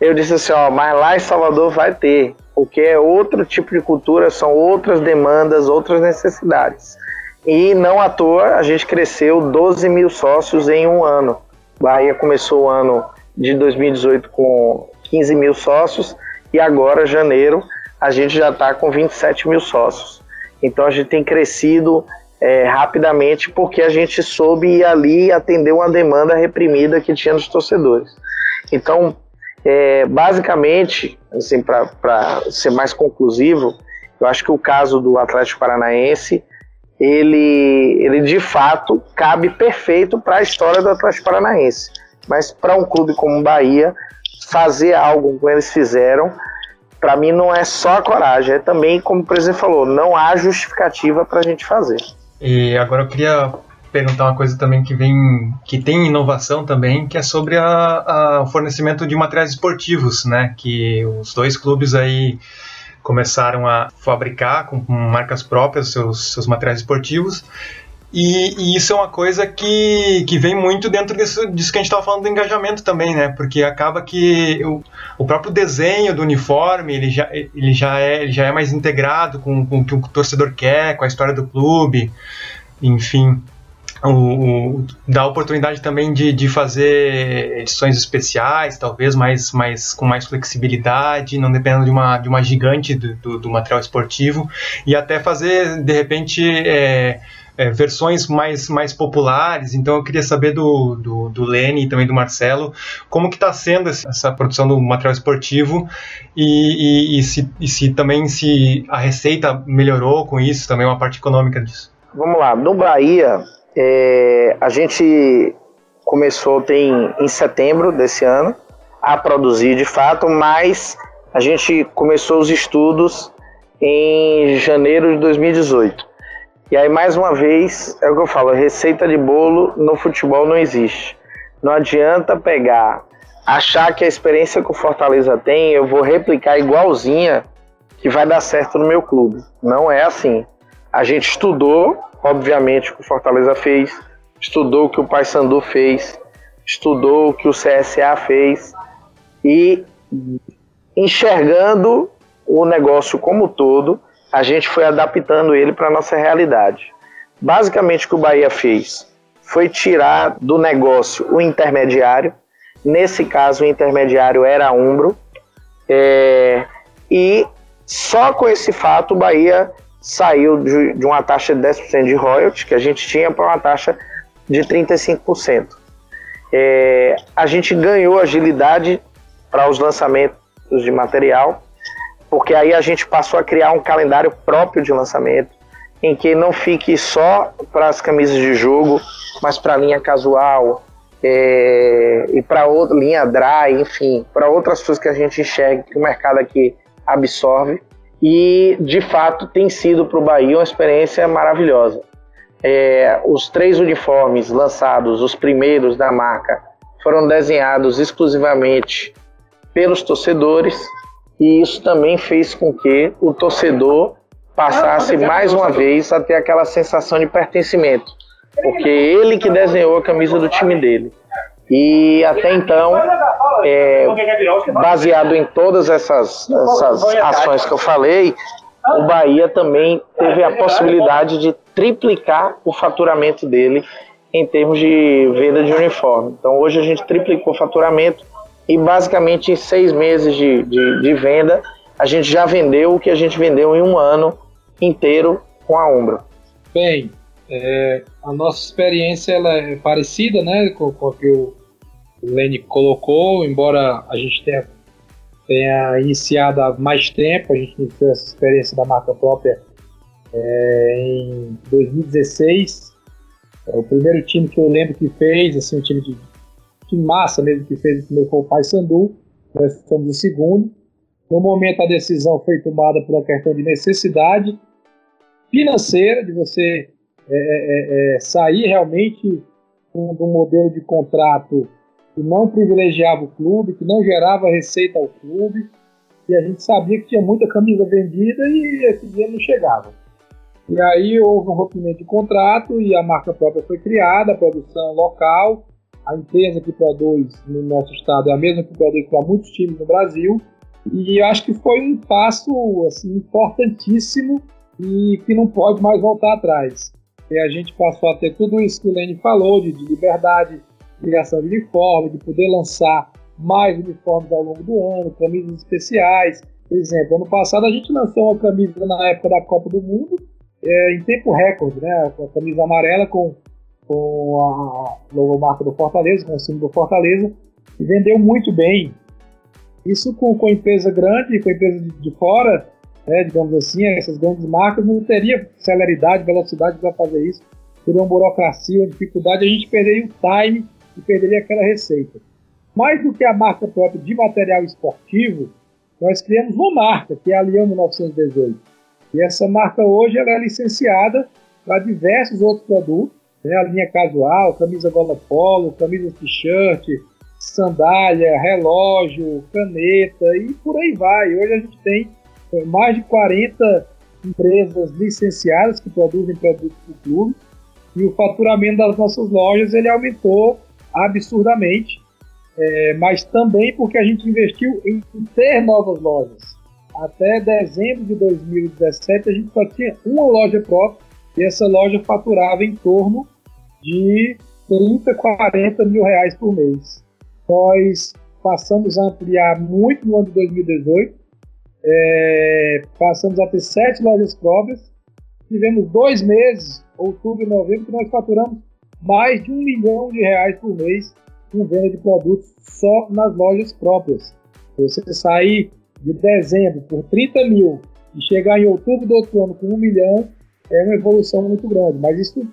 Eu disse assim: Ó, mas lá em Salvador vai ter, porque é outro tipo de cultura, são outras demandas, outras necessidades. E não à toa a gente cresceu 12 mil sócios em um ano. Bahia começou o ano de 2018 com 15 mil sócios e agora, janeiro, a gente já está com 27 mil sócios. Então a gente tem crescido é, rapidamente porque a gente soube ir ali atender uma demanda reprimida que tinha dos torcedores. Então, é, basicamente, assim, para ser mais conclusivo, eu acho que o caso do Atlético Paranaense, ele, ele de fato cabe perfeito para a história do Atlético Paranaense. Mas para um clube como o Bahia, fazer algo como eles fizeram, para mim não é só a coragem, é também, como o presidente falou, não há justificativa para a gente fazer. E agora eu queria perguntar uma coisa também que vem, que tem inovação também, que é sobre o fornecimento de materiais esportivos, né? Que os dois clubes aí começaram a fabricar com marcas próprias seus, seus materiais esportivos e, e, isso é uma coisa que, que vem muito dentro disso, disso que a gente estava falando do engajamento também, né? Porque acaba que o, o próprio desenho do uniforme ele já, ele já, é, ele já é mais integrado com, com o que o torcedor quer, com a história do clube, enfim. O, o, dá a oportunidade também de, de fazer edições especiais, talvez mais, mais com mais flexibilidade, não dependendo de uma, de uma gigante do, do, do material esportivo, e até fazer, de repente, é, é, versões mais, mais populares. Então eu queria saber do, do, do Lene e também do Marcelo como que está sendo essa produção do material esportivo e, e, e, se, e se também se a receita melhorou com isso, também uma parte econômica disso. Vamos lá, no Bahia é, a gente começou tem em setembro desse ano a produzir de fato, mas a gente começou os estudos em janeiro de 2018. E aí, mais uma vez, é o que eu falo: receita de bolo no futebol não existe. Não adianta pegar, achar que a experiência que o Fortaleza tem, eu vou replicar igualzinha que vai dar certo no meu clube. Não é assim. A gente estudou, obviamente, o que o Fortaleza fez, estudou o que o Paysandu fez, estudou o que o CSA fez e enxergando o negócio como todo, a gente foi adaptando ele para a nossa realidade. Basicamente, o que o Bahia fez foi tirar do negócio o intermediário. Nesse caso, o intermediário era a Umbro. É, e só com esse fato, o Bahia saiu de, de uma taxa de 10% de royalties que a gente tinha para uma taxa de 35%. É, a gente ganhou agilidade para os lançamentos de material porque aí a gente passou a criar um calendário próprio de lançamento, em que não fique só para as camisas de jogo, mas para a linha casual é, e para outra linha dry, enfim, para outras coisas que a gente enxerga que o mercado aqui absorve. E de fato tem sido para o Bahia uma experiência maravilhosa. É, os três uniformes lançados, os primeiros da marca, foram desenhados exclusivamente pelos torcedores e isso também fez com que o torcedor passasse mais uma vez a ter aquela sensação de pertencimento, porque ele que desenhou a camisa do time dele. E até então, é, baseado em todas essas, essas ações que eu falei, o Bahia também teve a possibilidade de triplicar o faturamento dele em termos de venda de uniforme. Então hoje a gente triplicou o faturamento e basicamente em seis meses de, de, de, venda a gente já vendeu o que a gente vendeu em um ano inteiro com a Umbro. Bem, é, a nossa experiência ela é parecida né, com, com o que o Lenny colocou, embora a gente tenha, tenha iniciado há mais tempo, a gente iniciou essa experiência da marca própria é, em 2016. É, o primeiro time que eu lembro que fez, assim, um time de, de massa mesmo que fez o primeiro foi o Paysandu. Nós fomos o segundo. No momento a decisão foi tomada por uma questão de necessidade financeira, de você é, é, é, é sair realmente de um modelo de contrato que não privilegiava o clube, que não gerava receita ao clube, e a gente sabia que tinha muita camisa vendida e esse dinheiro não chegava. E aí houve um rompimento de contrato e a marca própria foi criada, a produção local, a empresa que produz no nosso estado é a mesma que produz para muitos times no Brasil, e acho que foi um passo assim, importantíssimo e que não pode mais voltar atrás. E a gente passou a ter tudo isso que o Lene falou, de, de liberdade, criação de uniforme, de poder lançar mais uniformes ao longo do ano, camisas especiais. Por exemplo, ano passado a gente lançou uma camisa na época da Copa do Mundo, é, em tempo recorde, né? A camisa amarela com, com a logomarca do Fortaleza, com o símbolo do Fortaleza, e vendeu muito bem. Isso com, com empresa grande, com empresa de, de fora, né, digamos assim, essas grandes marcas não teria celeridade, velocidade para fazer isso, teria uma burocracia, uma dificuldade, a gente perderia o time e perderia aquela receita. Mais do que a marca própria de material esportivo, nós criamos uma marca, que é a Leão 1918. E essa marca hoje ela é licenciada para diversos outros produtos, né? a linha casual, camisa gola polo, camisa t-shirt, sandália, relógio, caneta e por aí vai. Hoje a gente tem é, mais de 40 empresas licenciadas que produzem produtos para o clube e o faturamento das nossas lojas ele aumentou absurdamente é, mas também porque a gente investiu em ter novas lojas. Até dezembro de 2017 a gente só tinha uma loja própria e essa loja faturava em torno de 30, 40 mil reais por mês. Nós passamos a ampliar muito no ano de 2018, é, passamos a ter sete lojas próprias, tivemos dois meses, outubro e novembro, que nós faturamos mais de um milhão de reais por mês com venda de produtos só nas lojas próprias. Você sair de dezembro por 30 mil e chegar em outubro do outro ano com um milhão é uma evolução muito grande. Mas isso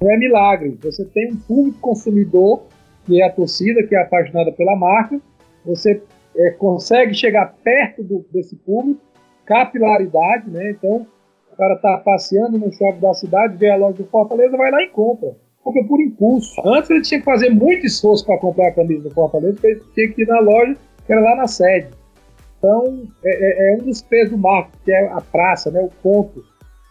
não é milagre. Você tem um público consumidor, que é a torcida, que é apaixonada pela marca. Você é, consegue chegar perto do, desse público, capilaridade, né? Então, o cara está passeando no shopping da cidade, vê a loja do Fortaleza, vai lá e compra compra por impulso. Antes ele tinha que fazer muito esforço para comprar a camisa do Fortaleza, porque ele tinha que ir na loja, que era lá na sede. Então, é, é, é um dos pesos do marketing, que é a praça, né, o ponto.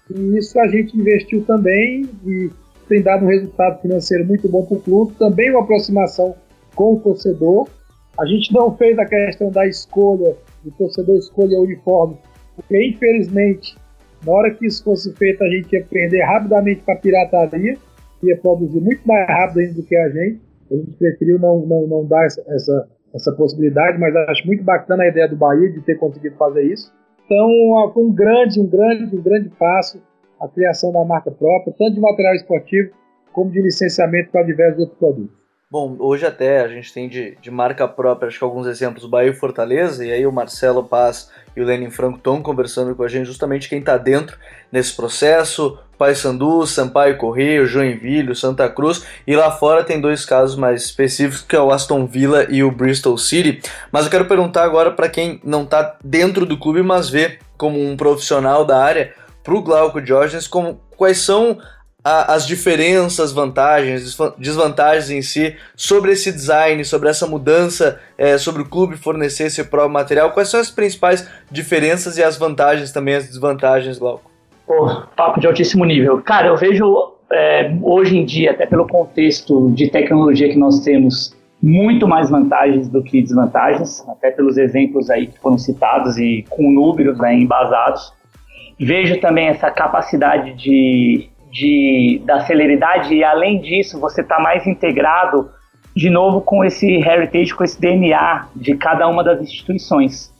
E isso a gente investiu também e tem dado um resultado financeiro muito bom para o clube, também uma aproximação com o torcedor. A gente não fez a questão da escolha, do torcedor escolher o uniforme, porque infelizmente, na hora que isso fosse feito, a gente ia perder rapidamente para a pirataria ia produzir muito mais rápido ainda do que a gente. A gente preferiu não, não, não dar essa, essa, essa possibilidade, mas acho muito bacana a ideia do Bahia de ter conseguido fazer isso. Então, foi um grande, um grande, um grande passo a criação da marca própria, tanto de material esportivo como de licenciamento para diversos outros produtos. Bom, hoje até a gente tem de, de marca própria, acho que alguns exemplos, Bahia e Fortaleza, e aí o Marcelo Paz e o Lenin Franco estão conversando com a gente, justamente quem está dentro nesse processo, Paysandu, Sampaio Correio, Joinville, Santa Cruz, e lá fora tem dois casos mais específicos, que é o Aston Villa e o Bristol City. Mas eu quero perguntar agora para quem não está dentro do clube, mas vê como um profissional da área, para o Glauco Diógenes, como, quais são a, as diferenças, vantagens, desvantagens em si sobre esse design, sobre essa mudança, é, sobre o clube fornecer esse próprio material? Quais são as principais diferenças e as vantagens também, as desvantagens, Glauco? Pô, papo de altíssimo nível. Cara, eu vejo é, hoje em dia, até pelo contexto de tecnologia que nós temos, muito mais vantagens do que desvantagens, até pelos exemplos aí que foram citados e com números né, embasados. Vejo também essa capacidade de de, da celeridade e além disso você está mais integrado de novo com esse heritage, com esse DNA de cada uma das instituições.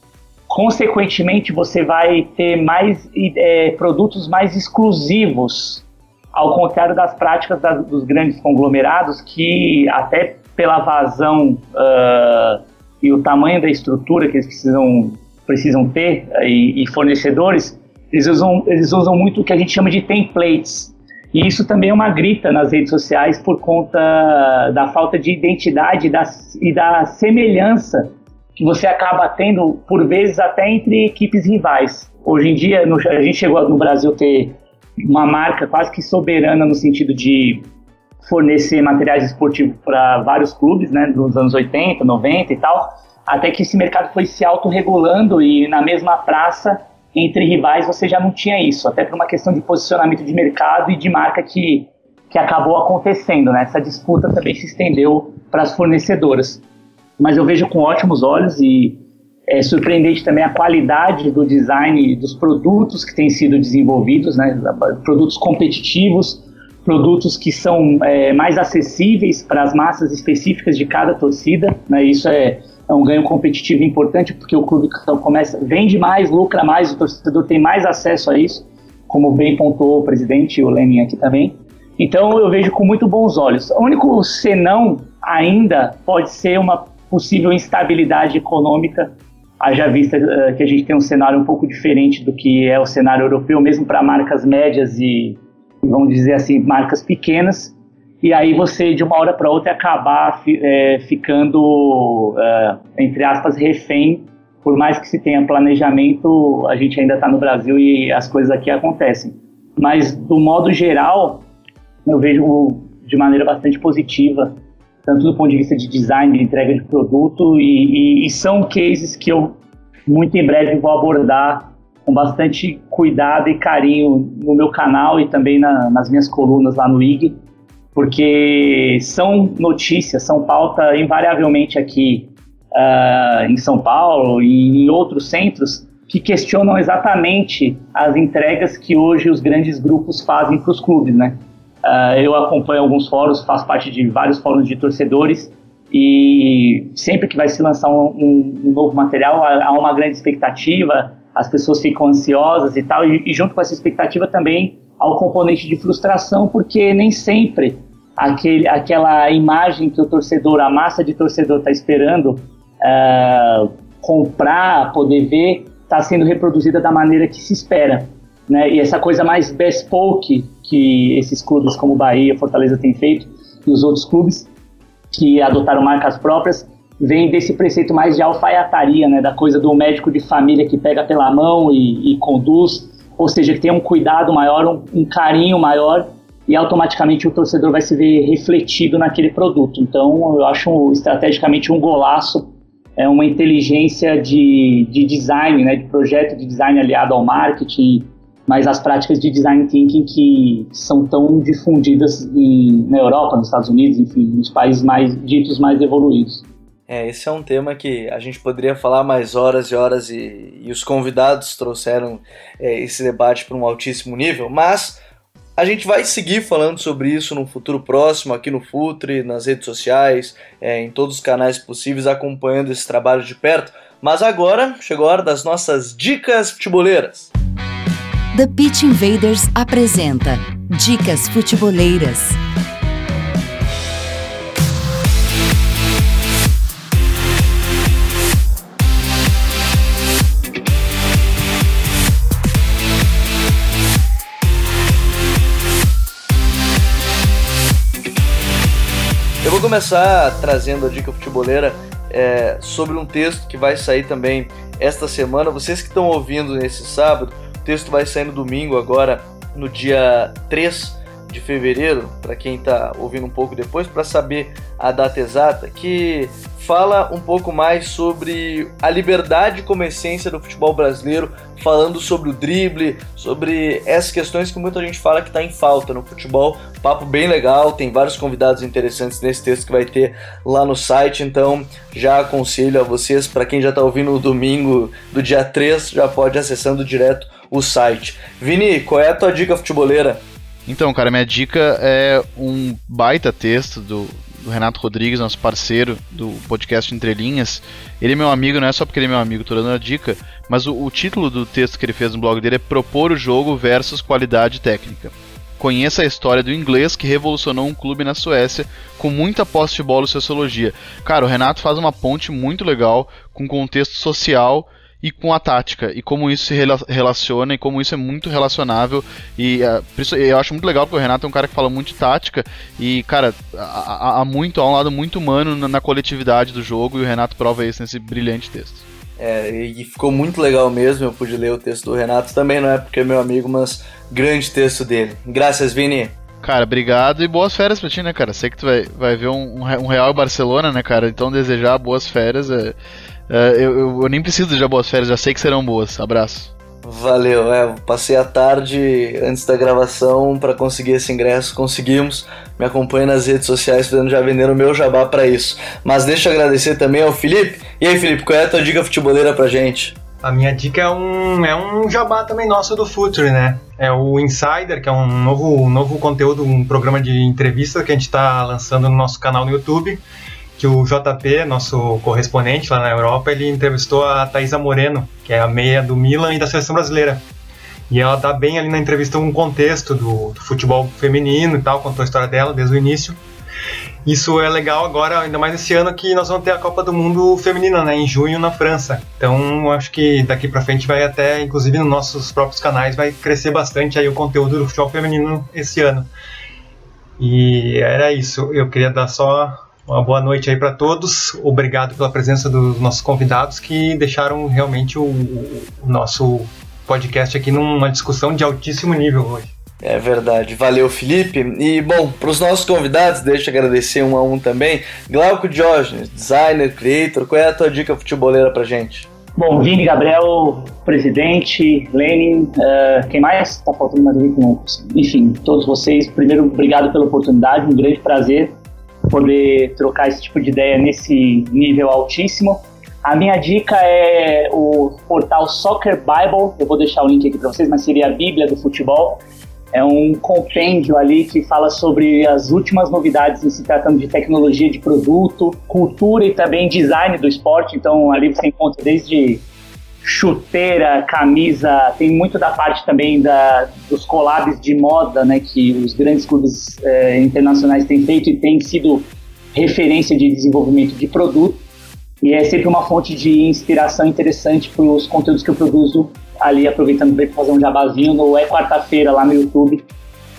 Consequentemente, você vai ter mais é, produtos mais exclusivos, ao contrário das práticas das, dos grandes conglomerados, que até pela vazão uh, e o tamanho da estrutura que eles precisam, precisam ter e, e fornecedores, eles usam, eles usam muito o que a gente chama de templates. E isso também é uma grita nas redes sociais por conta da falta de identidade da, e da semelhança que você acaba tendo, por vezes, até entre equipes rivais. Hoje em dia, no, a gente chegou no Brasil ter uma marca quase que soberana no sentido de fornecer materiais esportivos para vários clubes, né, dos anos 80, 90 e tal, até que esse mercado foi se autorregulando e na mesma praça, entre rivais, você já não tinha isso, até por uma questão de posicionamento de mercado e de marca que, que acabou acontecendo, né? Essa disputa também se estendeu para as fornecedoras. Mas eu vejo com ótimos olhos e é surpreendente também a qualidade do design dos produtos que têm sido desenvolvidos, né? Produtos competitivos, produtos que são é, mais acessíveis para as massas específicas de cada torcida, né? Isso é, é um ganho competitivo importante porque o clube começa vende mais, lucra mais, o torcedor tem mais acesso a isso, como bem pontuou o presidente e o Lenin aqui também. Então eu vejo com muito bons olhos. O único senão ainda pode ser uma possível instabilidade econômica, haja vista uh, que a gente tem um cenário um pouco diferente do que é o cenário europeu, mesmo para marcas médias e, vamos dizer assim, marcas pequenas. E aí você, de uma hora para outra, acabar é, ficando, uh, entre aspas, refém. Por mais que se tenha planejamento, a gente ainda está no Brasil e as coisas aqui acontecem. Mas, do modo geral, eu vejo de maneira bastante positiva tanto do ponto de vista de design, de entrega de produto, e, e, e são cases que eu muito em breve vou abordar com bastante cuidado e carinho no meu canal e também na, nas minhas colunas lá no IG, porque são notícias, são pauta invariavelmente aqui uh, em São Paulo e em outros centros que questionam exatamente as entregas que hoje os grandes grupos fazem para os clubes, né? Uh, eu acompanho alguns fóruns, faço parte de vários fóruns de torcedores e sempre que vai se lançar um, um, novo material há uma grande expectativa, as pessoas ficam ansiosas e tal, e, e, junto com essa expectativa também há o componente de frustração, porque nem sempre aquele, aquela imagem que o torcedor, a massa de torcedor está esperando uh, comprar, poder ver, está sendo reproduzida da maneira que se espera. Né? E essa coisa mais bespoke que esses clubes como Bahia, Fortaleza têm feito e os outros clubes que adotaram marcas próprias vem desse preceito mais de alfaiataria, né? Da coisa do médico de família que pega pela mão e, e conduz, ou seja, que tem um cuidado maior, um, um carinho maior e automaticamente o torcedor vai se ver refletido naquele produto. Então, eu acho estrategicamente um golaço, é uma inteligência de, de design, né, de projeto de design aliado ao marketing mas as práticas de design thinking que são tão difundidas em, na Europa, nos Estados Unidos, enfim, nos países mais ditos mais evoluídos. É, esse é um tema que a gente poderia falar mais horas e horas e, e os convidados trouxeram é, esse debate para um altíssimo nível, mas a gente vai seguir falando sobre isso no futuro próximo, aqui no Futre, nas redes sociais, é, em todos os canais possíveis, acompanhando esse trabalho de perto. Mas agora chegou a hora das nossas dicas futeboleiras. The Pitch Invaders apresenta Dicas Futeboleiras. Eu vou começar trazendo a dica futeboleira é, sobre um texto que vai sair também esta semana. Vocês que estão ouvindo nesse sábado, o texto vai sair no domingo agora, no dia 3 de fevereiro, para quem está ouvindo um pouco depois, para saber a data exata, que fala um pouco mais sobre a liberdade como essência do futebol brasileiro, falando sobre o drible, sobre essas questões que muita gente fala que está em falta no futebol. Papo bem legal, tem vários convidados interessantes nesse texto que vai ter lá no site, então já aconselho a vocês, para quem já está ouvindo no domingo do dia 3, já pode acessando direto o site. Vini, qual é a tua dica futeboleira? Então, cara, minha dica é um baita texto do, do Renato Rodrigues, nosso parceiro do podcast Entre Linhas. Ele é meu amigo, não é só porque ele é meu amigo, tô dando a dica, mas o, o título do texto que ele fez no blog dele é Propor o Jogo versus Qualidade Técnica. Conheça a história do inglês que revolucionou um clube na Suécia com muita posse de bola e sociologia. Cara, o Renato faz uma ponte muito legal com contexto social e com a tática e como isso se rela relaciona e como isso é muito relacionável e uh, eu acho muito legal porque o Renato é um cara que fala muito de tática e cara há, há muito há um lado muito humano na, na, coletividade do jogo e o Renato prova isso nesse brilhante texto. É, e ficou muito legal mesmo, eu pude ler o texto do Renato também, não é porque é meu amigo, mas grande texto dele. Graças, Vini. Cara, obrigado e boas férias pra ti, né, cara? Sei que tu vai, vai ver um, um Real Barcelona, né, cara? Então desejar boas férias é eu, eu, eu, nem preciso desejar boas férias, já sei que serão boas. Abraço. Valeu, é, passei a tarde antes da gravação para conseguir esse ingresso, conseguimos. Me acompanhe nas redes sociais, fazendo já vendendo o meu jabá para isso. Mas deixa eu agradecer também ao Felipe. E aí, Felipe, qual é a tua dica futeboleira pra gente? A minha dica é um, é um jabá também nosso do Future, né? É o Insider, que é um novo, um novo conteúdo, um programa de entrevista que a gente está lançando no nosso canal no YouTube. Que o JP, nosso correspondente lá na Europa, ele entrevistou a Thaisa Moreno, que é a meia do Milan e da seleção brasileira. E ela dá bem ali na entrevista um contexto do, do futebol feminino e tal, contou a história dela desde o início. Isso é legal agora, ainda mais esse ano que nós vamos ter a Copa do Mundo feminina, né, em junho na França. Então, acho que daqui para frente vai até, inclusive nos nossos próprios canais, vai crescer bastante aí o conteúdo do futebol feminino esse ano. E era isso. Eu queria dar só uma boa noite aí para todos. Obrigado pela presença dos nossos convidados que deixaram realmente o, o nosso podcast aqui numa discussão de altíssimo nível hoje. É verdade. Valeu, Felipe. E, bom, para os nossos convidados, deixa eu agradecer um a um também. Glauco Diógenes, designer, creator, qual é a tua dica futeboleira pra gente? Bom, Vini, Gabriel, presidente, Lenin, uh, quem mais? Tá faltando mais alguém? Enfim, todos vocês, primeiro, obrigado pela oportunidade, um grande prazer poder trocar esse tipo de ideia nesse nível altíssimo. A minha dica é o portal Soccer Bible, eu vou deixar o link aqui para vocês, mas seria a Bíblia do futebol. É um compêndio ali que fala sobre as últimas novidades em se tratando de tecnologia de produto, cultura e também design do esporte. Então ali você encontra desde chuteira, camisa, tem muito da parte também da, dos collabs de moda, né, que os grandes clubes é, internacionais têm feito e tem sido referência de desenvolvimento de produto. E é sempre uma fonte de inspiração interessante para os conteúdos que eu produzo ali aproveitando para fazer um jabazinho no É Quarta-feira lá no YouTube,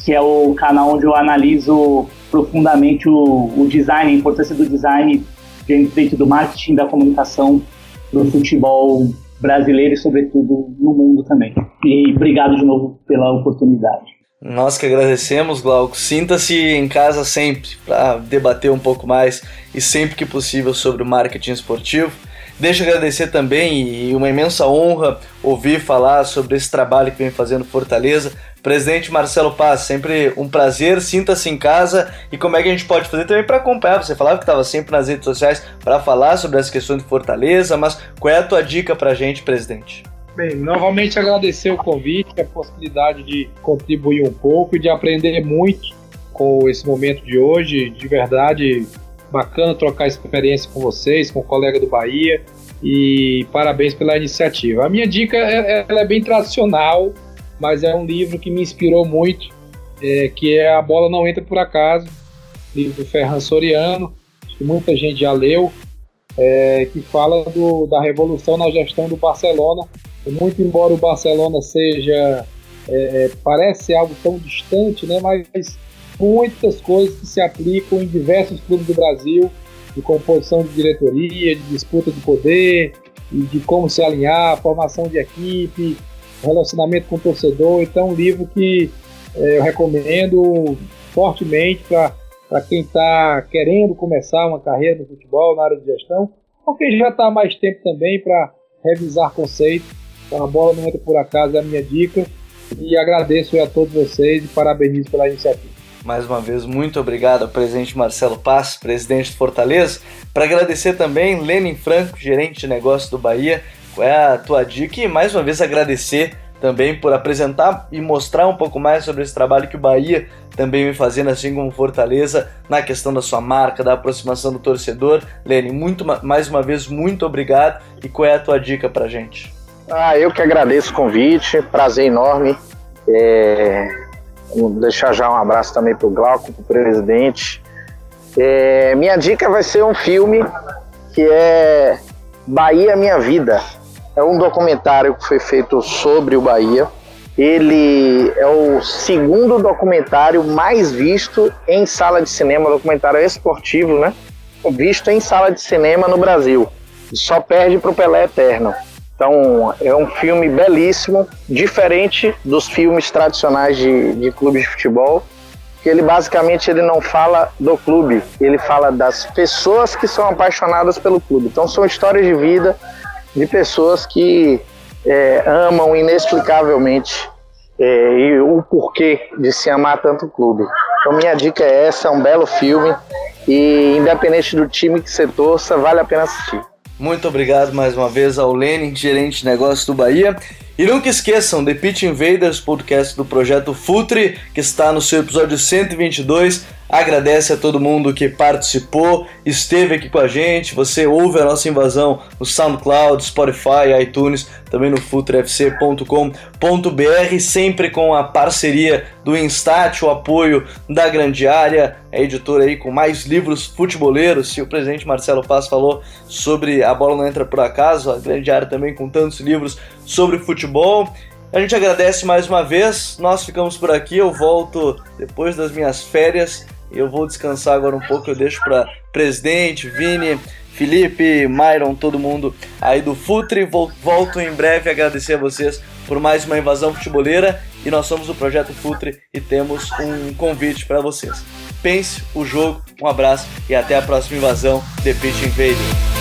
que é o canal onde eu analiso profundamente o, o design, a importância do design dentro do marketing da comunicação do futebol brasileiro e sobretudo no mundo também. E obrigado de novo pela oportunidade. Nós que agradecemos, Glauco. Sinta-se em casa sempre para debater um pouco mais e sempre que possível sobre o marketing esportivo. Deixa eu agradecer também e uma imensa honra ouvir falar sobre esse trabalho que vem fazendo Fortaleza. Presidente Marcelo Paz, sempre um prazer, sinta-se em casa e como é que a gente pode fazer também para acompanhar? Você falava que estava sempre nas redes sociais para falar sobre as questões de Fortaleza, mas qual é a tua dica para a gente, presidente? Bem, novamente agradecer o convite, a possibilidade de contribuir um pouco e de aprender muito com esse momento de hoje. De verdade, Bacana trocar experiência com vocês, com o colega do Bahia. E parabéns pela iniciativa. A minha dica é, é, é bem tradicional, mas é um livro que me inspirou muito, é, que é A Bola Não Entra Por Acaso, livro do Ferran Soriano, que muita gente já leu, é, que fala do, da revolução na gestão do Barcelona. Muito embora o Barcelona seja, é, é, parece algo tão distante, né, mas muitas coisas que se aplicam em diversos clubes do Brasil, de composição de diretoria, de disputa de poder, e de como se alinhar, formação de equipe, relacionamento com o torcedor. Então, um livro que é, eu recomendo fortemente para quem está querendo começar uma carreira no futebol, na área de gestão, ou quem já está mais tempo também para revisar conceitos. Então, a bola não entra por acaso, é a minha dica. E agradeço a todos vocês e parabenizo pela iniciativa mais uma vez, muito obrigado ao presidente Marcelo Paz, presidente do Fortaleza. Para agradecer também Lenin Franco, gerente de negócios do Bahia. Qual é a tua dica? E mais uma vez agradecer também por apresentar e mostrar um pouco mais sobre esse trabalho que o Bahia também vem fazendo, assim como Fortaleza, na questão da sua marca, da aproximação do torcedor. Lenin, muito, mais uma vez, muito obrigado. E qual é a tua dica para gente? Ah, eu que agradeço o convite, prazer enorme. É, deixar já um abraço também para o Glauco, para o presidente. É, minha dica vai ser um filme que é Bahia Minha Vida. é um documentário que foi feito sobre o Bahia. Ele é o segundo documentário mais visto em sala de cinema, documentário esportivo, né? Visto em sala de cinema no Brasil. Só perde para o Pelé Eterno. Então é um filme belíssimo, diferente dos filmes tradicionais de, de clubes de futebol, que ele basicamente ele não fala do clube, ele fala das pessoas que são apaixonadas pelo clube. Então são histórias de vida de pessoas que é, amam inexplicavelmente é, e o porquê de se amar tanto o clube. Então minha dica é essa, é um belo filme e independente do time que você torça, vale a pena assistir. Muito obrigado mais uma vez ao Lenin, gerente de negócios do Bahia. E nunca esqueçam, The Pitch Invaders, podcast do projeto Futre, que está no seu episódio 122. Agradece a todo mundo que participou, esteve aqui com a gente. Você ouve a nossa invasão no SoundCloud, Spotify, iTunes, também no futrefc.com.br, sempre com a parceria do Instat, o apoio da Grande Área, a editora aí com mais livros futeboleiros. Se o presidente Marcelo Paz falou sobre a bola não entra por acaso, a Grande Área também com tantos livros sobre futebol. A gente agradece mais uma vez. Nós ficamos por aqui. Eu volto depois das minhas férias eu vou descansar agora um pouco, eu deixo para presidente, Vini, Felipe, Myron, todo mundo aí do Futre. Volto em breve a agradecer a vocês por mais uma invasão futeboleira e nós somos o Projeto Futre e temos um convite para vocês. Pense o jogo, um abraço e até a próxima invasão The Pitch Invader.